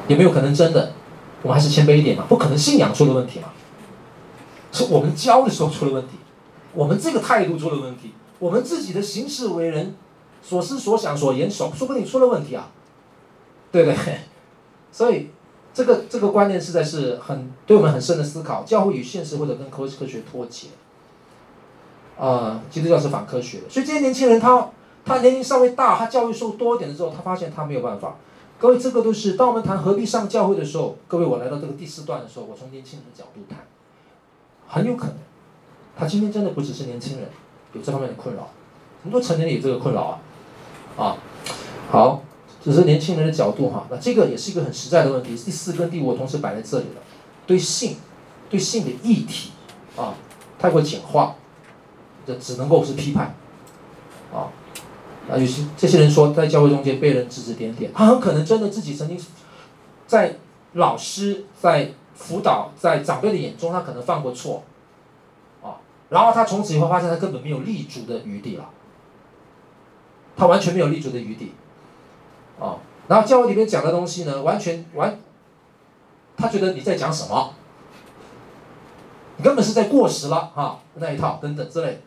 有没有可能真的？我们还是谦卑一点嘛，不可能信仰出了问题嘛？是我们教的时候出了问题，我们这个态度出了问题，我们自己的行事为人。所思所想所言，说说不定出了问题啊，对不对？所以这个这个观念实在是很对我们很深的思考。教会与现实或者跟科科学脱节，啊、基督教是反科学的。所以这些年轻人他他年龄稍微大，他教育受多一点的时候，他发现他没有办法。各位，这个都是当我们谈何必上教会的时候，各位，我来到这个第四段的时候，我从年轻人的角度谈，很有可能，他今天真的不只是年轻人有这方面的困扰，很多成年人有这个困扰啊。啊，好，只是年轻人的角度哈。那这个也是一个很实在的问题。第四跟第五同时摆在这里了。对性，对性的议题啊，太过简化，这只能够是批判。啊，啊，有些这些人说在教会中间被人指指点点，他很可能真的自己曾经在老师、在辅导、在长辈的眼中，他可能犯过错。啊，然后他从此以后发现他根本没有立足的余地了。他完全没有立足的余地，啊、然后教会里面讲的东西呢，完全完，他觉得你在讲什么？你根本是在过时了啊，那一套等等之类，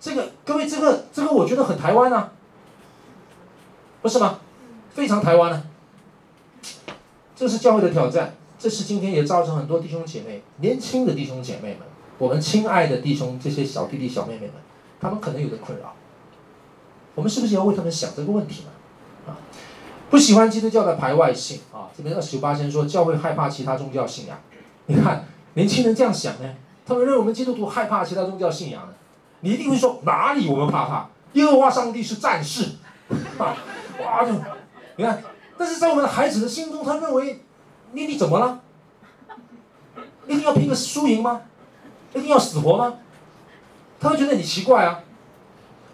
这个各位，这个这个我觉得很台湾啊，不是吗？非常台湾啊，这是教会的挑战，这是今天也造成很多弟兄姐妹，年轻的弟兄姐妹们，我们亲爱的弟兄这些小弟弟小妹妹们，他们可能有的困扰。我们是不是要为他们想这个问题呢？啊，不喜欢基督教的排外性啊，这边二十九八先说教会害怕其他宗教信仰。你看年轻人这样想呢，他们认为我们基督徒害怕其他宗教信仰呢。你一定会说哪里我们怕怕？耶和华上帝是战士，哇就，你看，但是在我们的孩子的心中，他认为你你怎么了？一定要拼个输赢吗？一定要死活吗？他会觉得你奇怪啊。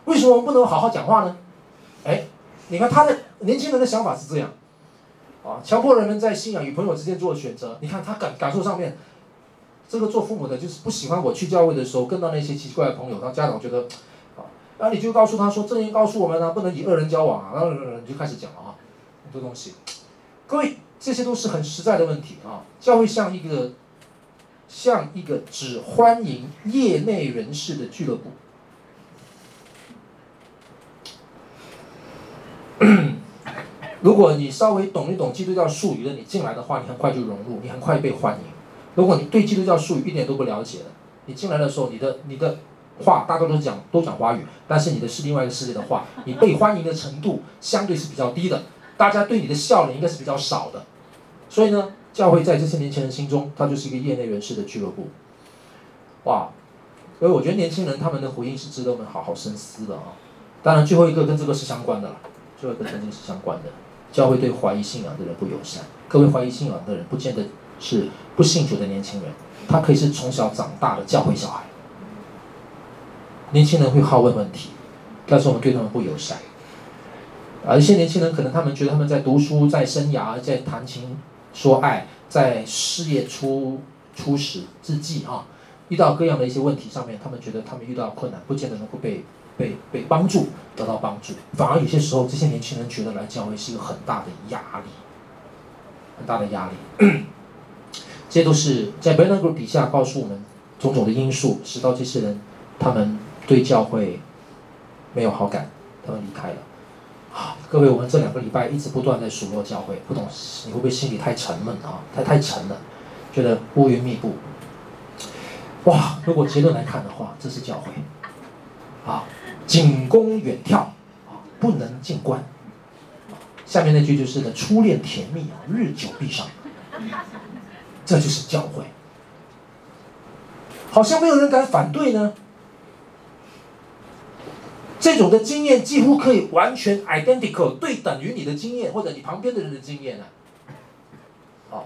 为什么我们不能好好讲话呢？哎，你看他的年轻人的想法是这样，啊，强迫人们在信仰与朋友之间做选择。你看他感感受上面，这个做父母的就是不喜欢我去教会的时候跟到那些奇怪的朋友，让家长觉得，那，你就告诉他说，圣经告诉我们呢，不能与恶人交往啊，然后你就开始讲了啊，很多东西。各位，这些都是很实在的问题啊。教会像一个，像一个只欢迎业内人士的俱乐部。如果你稍微懂一懂基督教术语的，你进来的话，你很快就融入，你很快被欢迎。如果你对基督教术语一点都不了解的，你进来的时候，你的你的话大多都是讲都讲华语，但是你的是另外一个世界的话，你被欢迎的程度相对是比较低的，大家对你的笑脸应该是比较少的。所以呢，教会在这些年轻人心中，它就是一个业内人士的俱乐部。哇，所以我觉得年轻人他们的回应是值得我们好好深思的啊。当然，最后一个跟这个是相关的了。这个跟圣经是相关的，教会对怀疑信仰的人不友善。各位怀疑信仰的人，不见得是不信主的年轻人，他可以是从小长大的教会小孩。年轻人会好问问题，但是我们对他们不友善。而一些年轻人可能他们觉得他们在读书、在生涯、在谈情说爱、在事业初初始之际啊，遇到各样的一些问题上面，他们觉得他们遇到困难，不见得能够被被被帮助得到帮助，反而有些时候这些年轻人觉得来教会是一个很大的压力，很大的压力。这些都是在 Banner 底下告诉我们种种的因素，使到这些人他们对教会没有好感，他们离开了。啊，各位，我们这两个礼拜一直不断在数落教会，不懂你会不会心里太沉闷啊？太太沉了，觉得乌云密布。哇，如果结论来看的话，这是教会，啊，仅供远眺，不能近观。下面那句就是呢，初恋甜蜜啊，日久必伤。这就是教会，好像没有人敢反对呢。这种的经验几乎可以完全 identical 对等于你的经验或者你旁边的人的经验呢。好，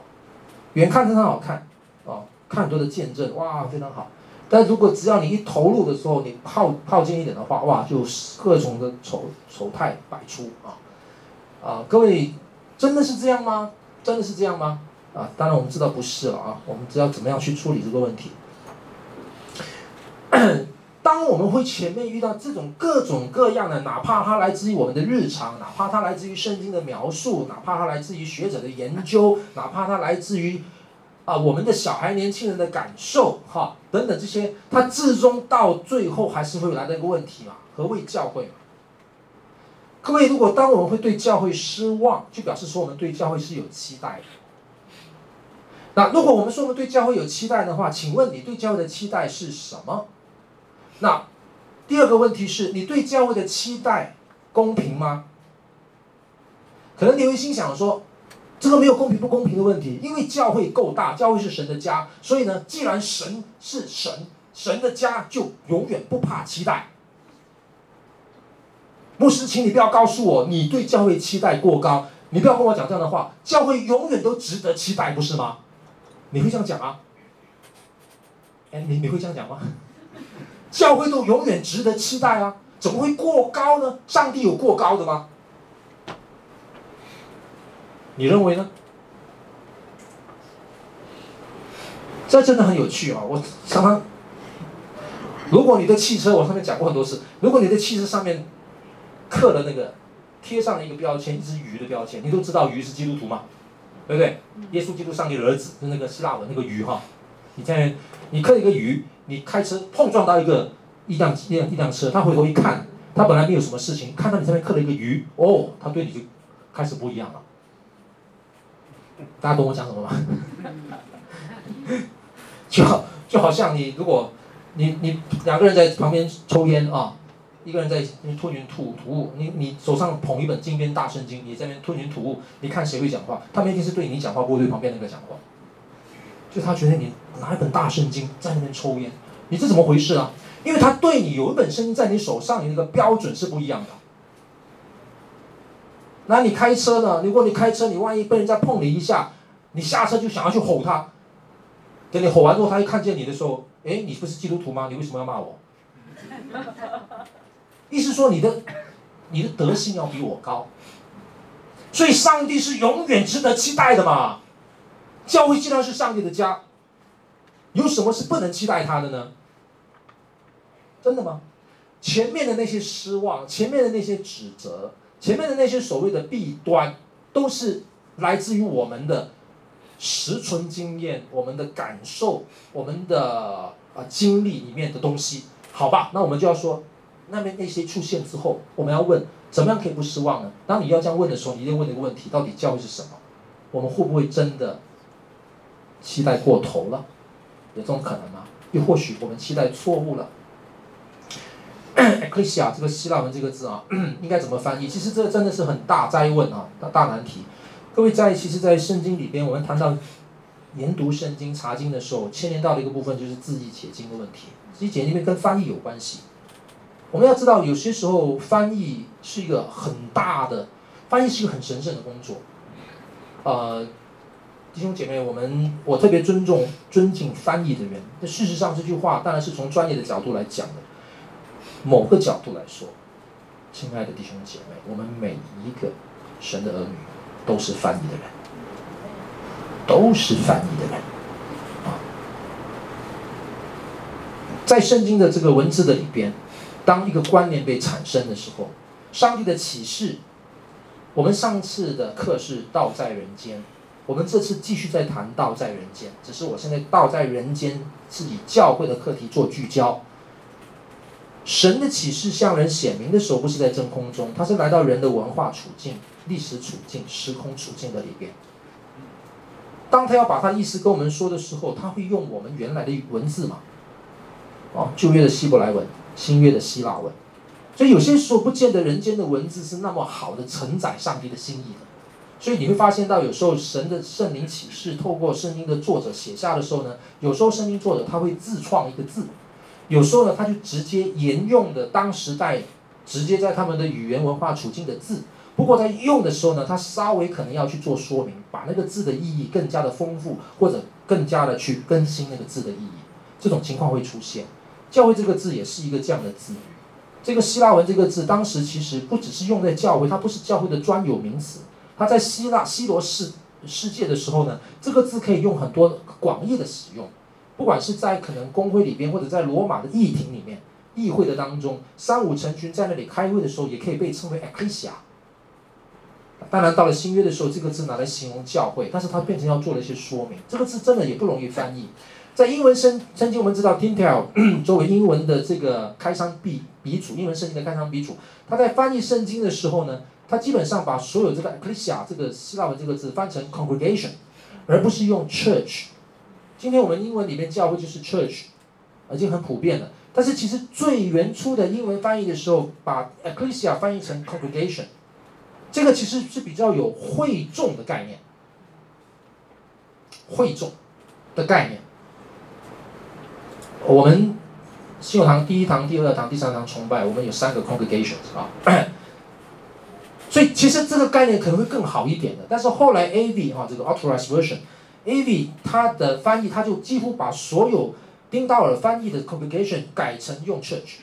远看非常好看，哦，看多的见证，哇，非常好。但如果只要你一投入的时候，你靠靠近一点的话，哇，就各种的丑丑态百出啊！啊，各位，真的是这样吗？真的是这样吗？啊，当然我们知道不是了啊，我们知道怎么样去处理这个问题。当我们会前面遇到这种各种各样的，哪怕它来自于我们的日常，哪怕它来自于圣经的描述，哪怕它来自于学者的研究，哪怕它来自于啊我们的小孩、年轻人的感受，哈等等这些，它至终到最后还是会来到一个问题嘛？何谓教会嘛？各位，如果当我们会对教会失望，就表示说我们对教会是有期待的。那如果我们说我们对教会有期待的话，请问你对教会的期待是什么？那第二个问题是你对教会的期待公平吗？可能你会心想说，这个没有公平不公平的问题，因为教会够大，教会是神的家，所以呢，既然神是神，神的家就永远不怕期待。牧师，请你不要告诉我你对教会期待过高，你不要跟我讲这样的话，教会永远都值得期待，不是吗？你会这样讲啊？哎，[laughs] 你你会这样讲吗？教会都永远值得期待啊，怎么会过高呢？上帝有过高的吗？你认为呢？这真的很有趣啊！我常常，如果你的汽车，我上面讲过很多次，如果你的汽车上面刻了那个贴上了一个标签，一只鱼的标签，你都知道鱼是基督徒吗？对不对？耶稣基督上帝的儿子，就那个希腊文那个鱼哈，你在你刻一个鱼。你开车碰撞到一个一辆一辆一辆车，他回头一看，他本来没有什么事情，看到你上面刻了一个鱼，哦，他对你就开始不一样了。大家懂我讲什么吗？[laughs] 就好就好像你如果你你两个人在旁边抽烟啊，一个人在吞云吐吐雾，你你手上捧一本金边大圣经，你在那边吞云吐雾，你看谁会讲话？他们一定是对你讲话，不会对旁边那个讲话。就他觉得你拿一本大圣经在那边抽烟，你这怎么回事啊？因为他对你有一本圣经在你手上，你那个标准是不一样的。那你开车呢？如果你开车，你万一被人家碰你一下，你下车就想要去吼他，等你吼完之后，他一看见你的时候，哎，你不是基督徒吗？你为什么要骂我？[laughs] 意思说你的你的德性要比我高，所以上帝是永远值得期待的嘛。教会既然是上帝的家，有什么是不能期待他的呢？真的吗？前面的那些失望，前面的那些指责，前面的那些所谓的弊端，都是来自于我们的实存经验、我们的感受、我们的啊、呃、经历里面的东西。好吧，那我们就要说，那边那些出现之后，我们要问，怎么样可以不失望呢？当你要这样问的时候，你一定问一个问题：到底教会是什么？我们会不会真的？期待过头了，有这种可能吗？又或许我们期待错误了。Ecclesia 这个希腊文这个字啊，[coughs] 应该怎么翻译？其实这真的是很大哉问啊，大大难题。各位在其实，在圣经里边，我们谈到研读圣经、查经的时候，牵连到的一个部分就是字义解经的问题。字义解经里面跟翻译有关系。我们要知道，有些时候翻译是一个很大的，翻译是一个很神圣的工作，呃。弟兄姐妹，我们我特别尊重、尊敬翻译的人。那事实上，这句话当然是从专业的角度来讲的。某个角度来说，亲爱的弟兄姐妹，我们每一个神的儿女都是翻译的人，都是翻译的人。在圣经的这个文字的里边，当一个观念被产生的时候，上帝的启示，我们上次的课是道在人间。我们这次继续在谈道在人间，只是我现在道在人间是以教会的课题做聚焦。神的启示向人显明的时候，不是在真空中，它是来到人的文化处境、历史处境、时空处境的里边。当他要把他的意思跟我们说的时候，他会用我们原来的文字嘛？哦，旧约的希伯来文，新约的希腊文，所以有些时候不见得人间的文字是那么好的承载上帝的心意的。所以你会发现到，有时候神的圣灵启示透过圣经的作者写下的时候呢，有时候圣经作者他会自创一个字，有时候呢他就直接沿用的当时代直接在他们的语言文化处境的字，不过在用的时候呢，他稍微可能要去做说明，把那个字的意义更加的丰富，或者更加的去更新那个字的意义，这种情况会出现。教会这个字也是一个这样的字，这个希腊文这个字当时其实不只是用在教会，它不是教会的专有名词。他在希腊希罗世世界的时候呢，这个字可以用很多广义的使用，不管是在可能公会里边，或者在罗马的议庭里面、议会的当中，三五成群在那里开会的时候，也可以被称为 ecclesia。当然，到了新约的时候，这个字拿来形容教会，但是它变成要做了一些说明。这个字真的也不容易翻译，在英文圣圣经我们知道 Tyndale [clears throat] 作为英文的这个开山鼻鼻祖，英文圣经的开山鼻祖，他在翻译圣经的时候呢。他基本上把所有这个 ecclesia 这个希腊文这个字翻成 congregation，而不是用 church。今天我们英文里面教会就是 church，已经很普遍了。但是其实最原初的英文翻译的时候，把 ecclesia 翻译成 congregation，这个其实是比较有会众的概念，会众的概念。我们信友堂第一堂、第二堂、第三堂崇拜，我们有三个 congregations 啊。所以其实这个概念可能会更好一点的，但是后来 AV 哈这个 Authorized Version，AV 它的翻译它就几乎把所有丁道尔翻译的 congregation 改成用 church，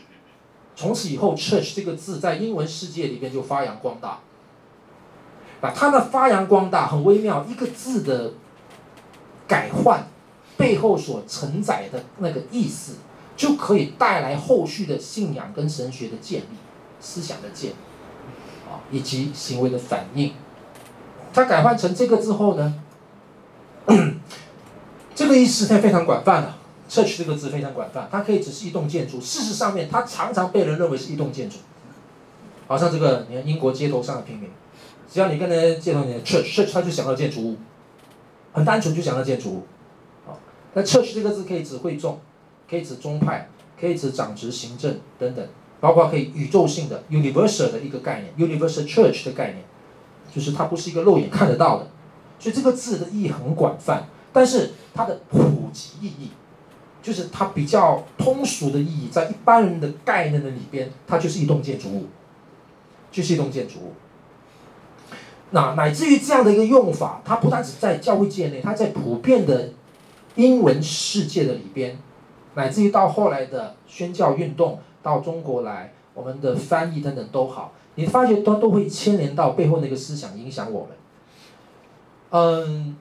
从此以后 church 这个字在英文世界里边就发扬光大。那它的发扬光大很微妙，一个字的改换背后所承载的那个意思，就可以带来后续的信仰跟神学的建立，思想的建立。啊以及行为的反应，它改换成这个之后呢，[coughs] 这个意思它非常广泛了。church 这个字非常广泛，它可以只是一栋建筑。事实上面，它常常被人认为是一栋建筑。好像这个，你看英国街头上的平民，只要你跟人街头你的 church，church 他就想到建筑物，很单纯就想到建筑物。好，那 church 这个字可以指会众，可以指宗派，可以指长执行政等等。包括可以宇宙性的 universal 的一个概念，universal church 的概念，就是它不是一个肉眼看得到的，所以这个字的意义很广泛，但是它的普及意义，就是它比较通俗的意义，在一般人的概念的里边，它就是一栋建筑物，就是一栋建筑物。那乃至于这样的一个用法，它不但只在教会界内，它在普遍的英文世界的里边，乃至于到后来的宣教运动。到中国来，我们的翻译等等都好，你发觉都都会牵连到背后那个思想影响我们。嗯，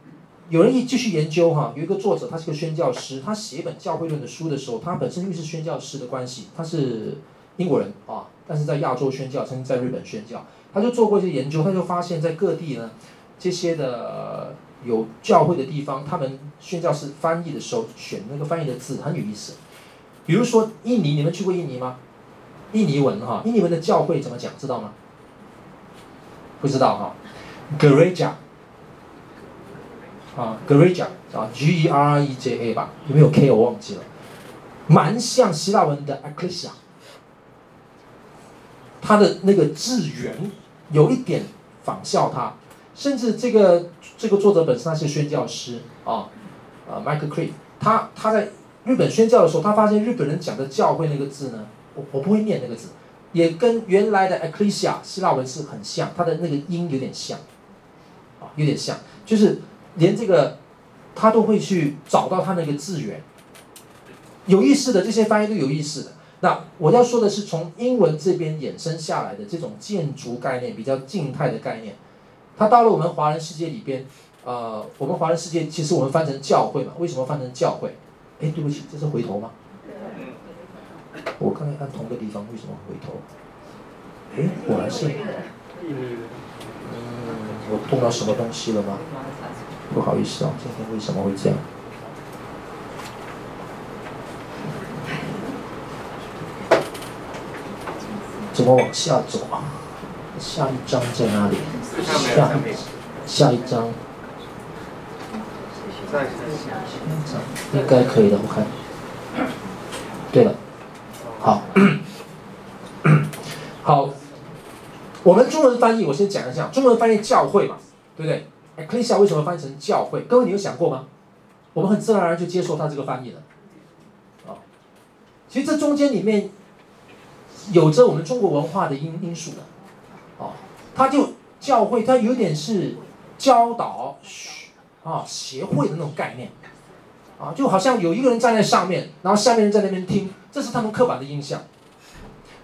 有人一继续研究哈，有一个作者，他是个宣教师，他写一本教会论的书的时候，他本身因为是宣教师的关系，他是英国人啊，但是在亚洲宣教，曾经在日本宣教，他就做过一些研究，他就发现，在各地呢，这些的有教会的地方，他们宣教师翻译的时候选那个翻译的字很有意思。比如说印尼，你们去过印尼吗？印尼文哈，印尼文的教会怎么讲？知道吗？不知道哈，Gereja，啊，Gereja 啊，G E R E J A 吧，有没有 K 我忘记了，蛮像希腊文的 Ekklesia，它的那个字源有一点仿效它，甚至这个这个作者本身他是宣教师啊，啊，Michael Cree，他他在。日本宣教的时候，他发现日本人讲的教会那个字呢，我我不会念那个字，也跟原来的 ecclesia 希腊文是很像，它的那个音有点像，啊，有点像，就是连这个他都会去找到他那个字源。有意思的这些翻译都有意思的。那我要说的是，从英文这边衍生下来的这种建筑概念，比较静态的概念，它到了我们华人世界里边，呃，我们华人世界其实我们翻成教会嘛，为什么翻成教会？哎，对不起，这是回头吗？我刚才按同个地方，为什么回头？哎，果然是。嗯，我碰到什么东西了吗？不好意思啊，今天为什么会这样？怎么往下走啊？下一张在哪里？下下一章。应该可以的，我看。对了，好，[coughs] 好，我们中文翻译，我先讲一下，中文翻译教会嘛，对不对？Ecclesia 为什么翻译成教会？各位，你有想过吗？我们很自然而然就接受他这个翻译了。啊，其实这中间里面。有着我们中国文化的因因素的，哦，他就教会，他有点是教导啊协会的那种概念，啊，就好像有一个人站在上面，然后下面人在那边听，这是他们刻板的印象。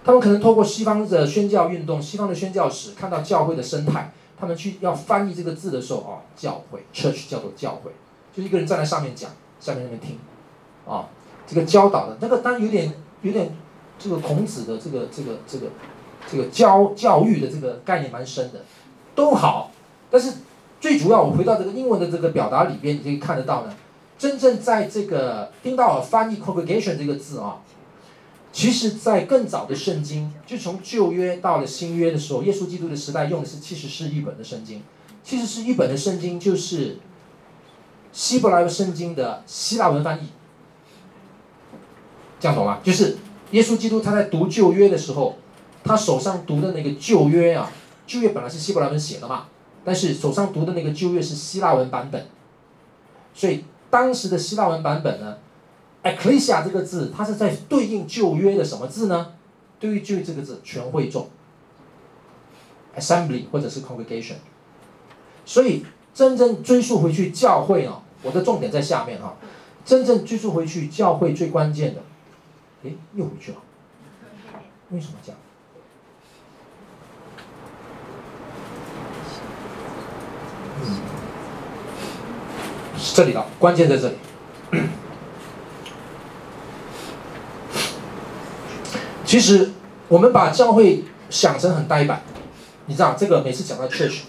他们可能透过西方的宣教运动、西方的宣教史，看到教会的生态，他们去要翻译这个字的时候，啊，教会 （church） 叫做教会，就一个人站在上面讲，下面那边听，啊，这个教导的那个当然有点有点。这个孔子的这个这个这个这个教教育的这个概念蛮深的，都好，但是最主要我回到这个英文的这个表达里边，你可以看得到呢，真正在这个听到了翻译 congregation 这个字啊，其实在更早的圣经，就从旧约到了新约的时候，耶稣基督的时代用的是其实是译本的圣经，其实是译本的圣经就是希伯来文圣经的希腊文翻译，这样懂吗？就是。耶稣基督他在读旧约的时候，他手上读的那个旧约啊，旧约本来是希伯来文写的嘛，但是手上读的那个旧约是希腊文版本，所以当时的希腊文版本呢，ecclesia 这个字，它是在对应旧约的什么字呢？对应旧约这个字，全会众，assembly 或者是 congregation。所以真正追溯回去教会啊，我的重点在下面哈，真正追溯回去教会最关键的。哎，又回去了，为什么这样？嗯，是这里了，关键在这里。其实我们把教会想成很呆板，你知道这个每次讲到 church，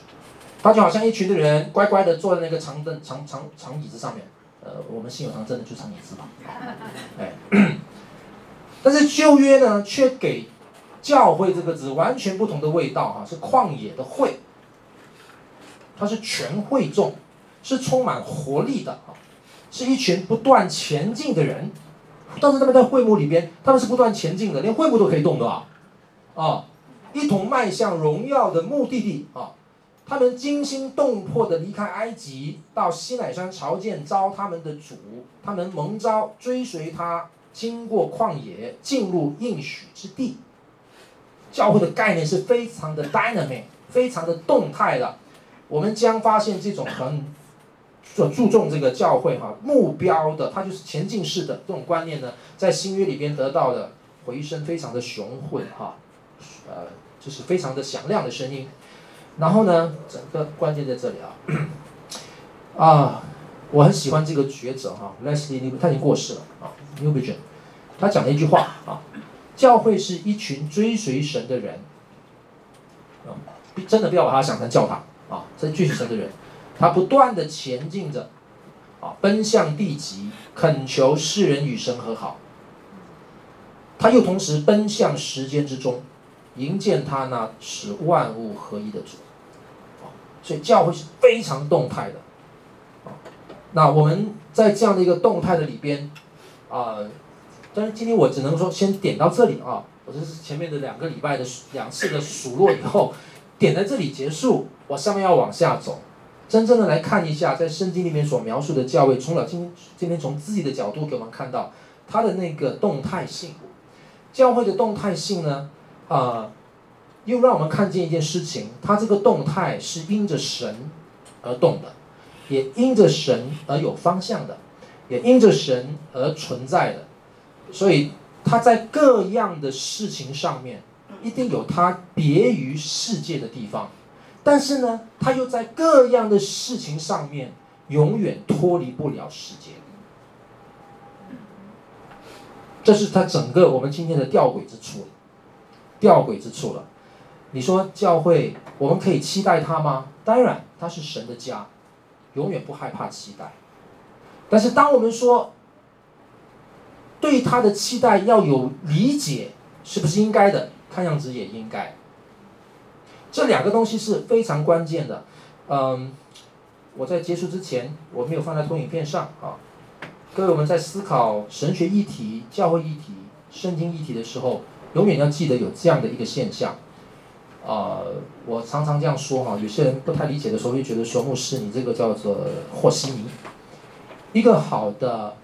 他就好像一群的人乖乖的坐在那个长凳、长长长椅子上面。呃，我们信友堂真的就长椅子吧？哎。[clears throat] 但是旧约呢，却给教会这个字完全不同的味道哈，是旷野的会，它是全会众，是充满活力的啊，是一群不断前进的人。但是他们在会幕里边，他们是不断前进的，连会幕都可以动的啊，啊，一同迈向荣耀的目的地啊，他们惊心动魄的离开埃及，到西乃山朝见招他们的主，他们蒙招追随他。经过旷野，进入应许之地。教会的概念是非常的 dynamic，非常的动态的。我们将发现这种很所注重这个教会哈目标的，它就是前进式的这种观念呢，在新约里边得到的回声非常的雄浑哈，呃，就是非常的响亮的声音。然后呢，整个关键在这里啊，啊。我很喜欢这个学者哈，Leslie，他已经过世了啊，Newbigin，他讲了一句话啊，教会是一群追随神的人，啊，真的不要把它想成教堂啊，是追随神的人，他不断的前进着，啊，奔向地极，恳求世人与神和好，他又同时奔向时间之中，迎见他那使万物合一的主，啊，所以教会是非常动态的。那我们在这样的一个动态的里边，啊、但是今天我只能说先点到这里啊，我这是前面的两个礼拜的两次的数落以后，点在这里结束，我下面要往下走，真正的来看一下在圣经里面所描述的教会，从了今今天从自己的角度给我们看到它的那个动态性，教会的动态性呢，啊、又让我们看见一件事情，它这个动态是因着神而动的。也因着神而有方向的，也因着神而存在的，所以他在各样的事情上面，一定有他别于世界的地方，但是呢，他又在各样的事情上面永远脱离不了世界。这是他整个我们今天的吊诡之处，吊诡之处了。你说教会，我们可以期待他吗？当然，他是神的家，永远不害怕期待。但是当我们说对他的期待要有理解，是不是应该的？看样子也应该。这两个东西是非常关键的。嗯，我在结束之前，我没有放在投影片上啊。各位，我们在思考神学议题、教会议题、圣经议题的时候，永远要记得有这样的一个现象。啊、呃，我常常这样说哈，有些人不太理解的时候，会觉得说牧师，你这个叫做和稀泥。一个好的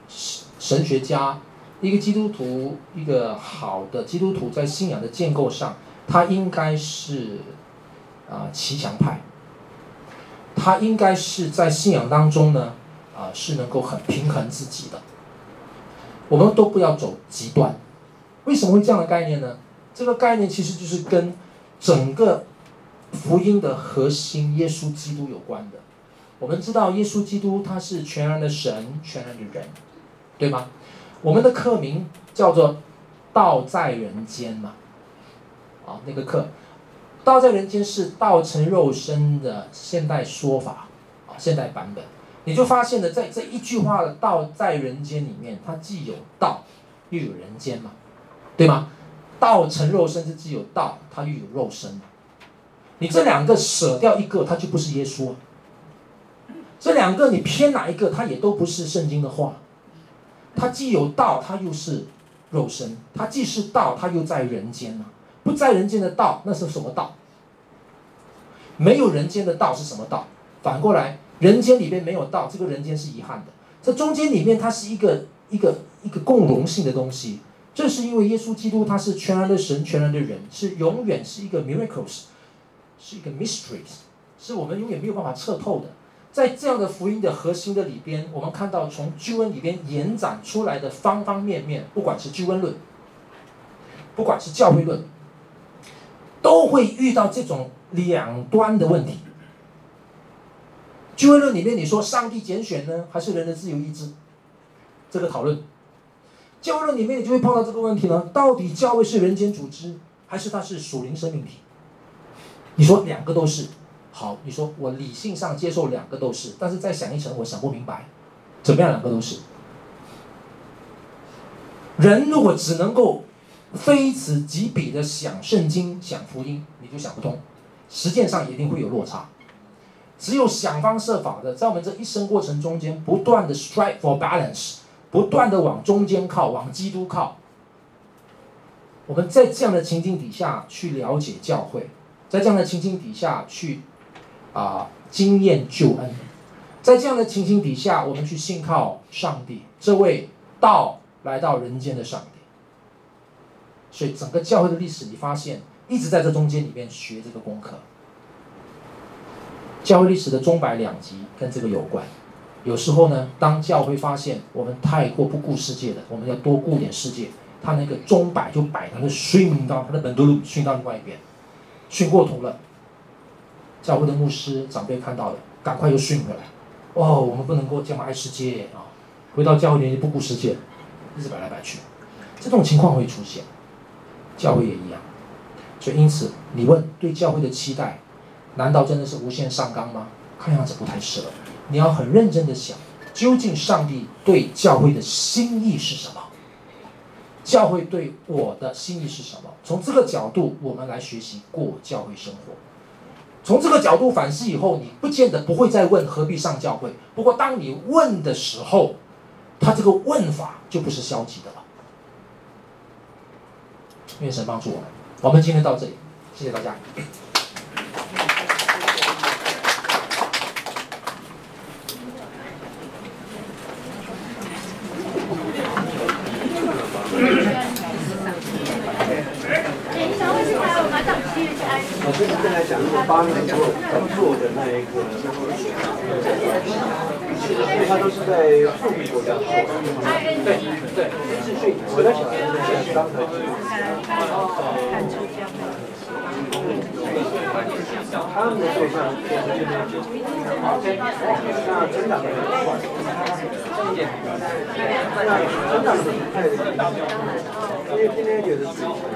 神学家，一个基督徒，一个好的基督徒，在信仰的建构上，他应该是啊骑墙派。他应该是在信仰当中呢。啊，是能够很平衡自己的。我们都不要走极端。为什么会这样的概念呢？这个概念其实就是跟整个福音的核心耶稣基督有关的。我们知道耶稣基督他是全然的神，全然的人，对吗？我们的课名叫做“道在人间”嘛。啊，那个课“道在人间”是道成肉身的现代说法，啊，现代版本。你就发现了，在这一句话的“道在人间”里面，它既有道，又有人间嘛，对吗？道成肉身是既有道，它又有肉身。你这两个舍掉一个，它就不是耶稣。这两个你偏哪一个，它也都不是圣经的话。它既有道，它又是肉身；它既是道，它又在人间嘛。不在人间的道，那是什么道？没有人间的道是什么道？反过来。人间里面没有道，这个人间是遗憾的。这中间里面，它是一个一个一个共融性的东西。这是因为耶稣基督他是全然的神，全然的人，是永远是一个 miracles，是一个 mysteries，是我们永远没有办法测透的。在这样的福音的核心的里边，我们看到从救恩里边延展出来的方方面面，不管是救恩论，不管是教会论，都会遇到这种两端的问题。救恩论里面，你说上帝拣选呢，还是人的自由意志？这个讨论。教会论里面，你就会碰到这个问题呢：到底教会是人间组织，还是它是属灵生命体？你说两个都是，好，你说我理性上接受两个都是，但是再想一层，我想不明白，怎么样两个都是？人如果只能够非此即彼的想圣经、想福音，你就想不通，实践上一定会有落差。只有想方设法的，在我们这一生过程中间，不断的 strive for balance，不断的往中间靠，往基督靠。我们在这样的情境底下去了解教会，在这样的情境底下去啊、经验救恩，在这样的情形底下，我们去信靠上帝，这位道来到人间的上帝。所以整个教会的历史，你发现一直在这中间里面学这个功课。教会历史的钟摆两极跟这个有关。有时候呢，当教会发现我们太过不顾世界的，我们要多顾点世界，他那个钟摆就摆成了逊到他的本多路逊到另外一边，逊过头了。教会的牧师长辈看到了，赶快又逊回来。哦，我们不能够这么爱世界啊！回到教会里面就不顾世界，一直摆来摆去，这种情况会出现。教会也一样。所以因此，你问对教会的期待。难道真的是无限上纲吗？看样子不太适合。你要很认真的想，究竟上帝对教会的心意是什么？教会对我的心意是什么？从这个角度，我们来学习过教会生活。从这个角度反思以后，你不见得不会再问何必上教会。不过，当你问的时候，他这个问法就不是消极的了。愿神帮助我们。我们今天到这里，谢谢大家。我就是跟他讲。八年多做的那一个，因为他都是在富裕国家做的。对对，所以我在想，就是刚才看出这样他们的做法就是那成长的很快，那成长的很快，因为今天觉得。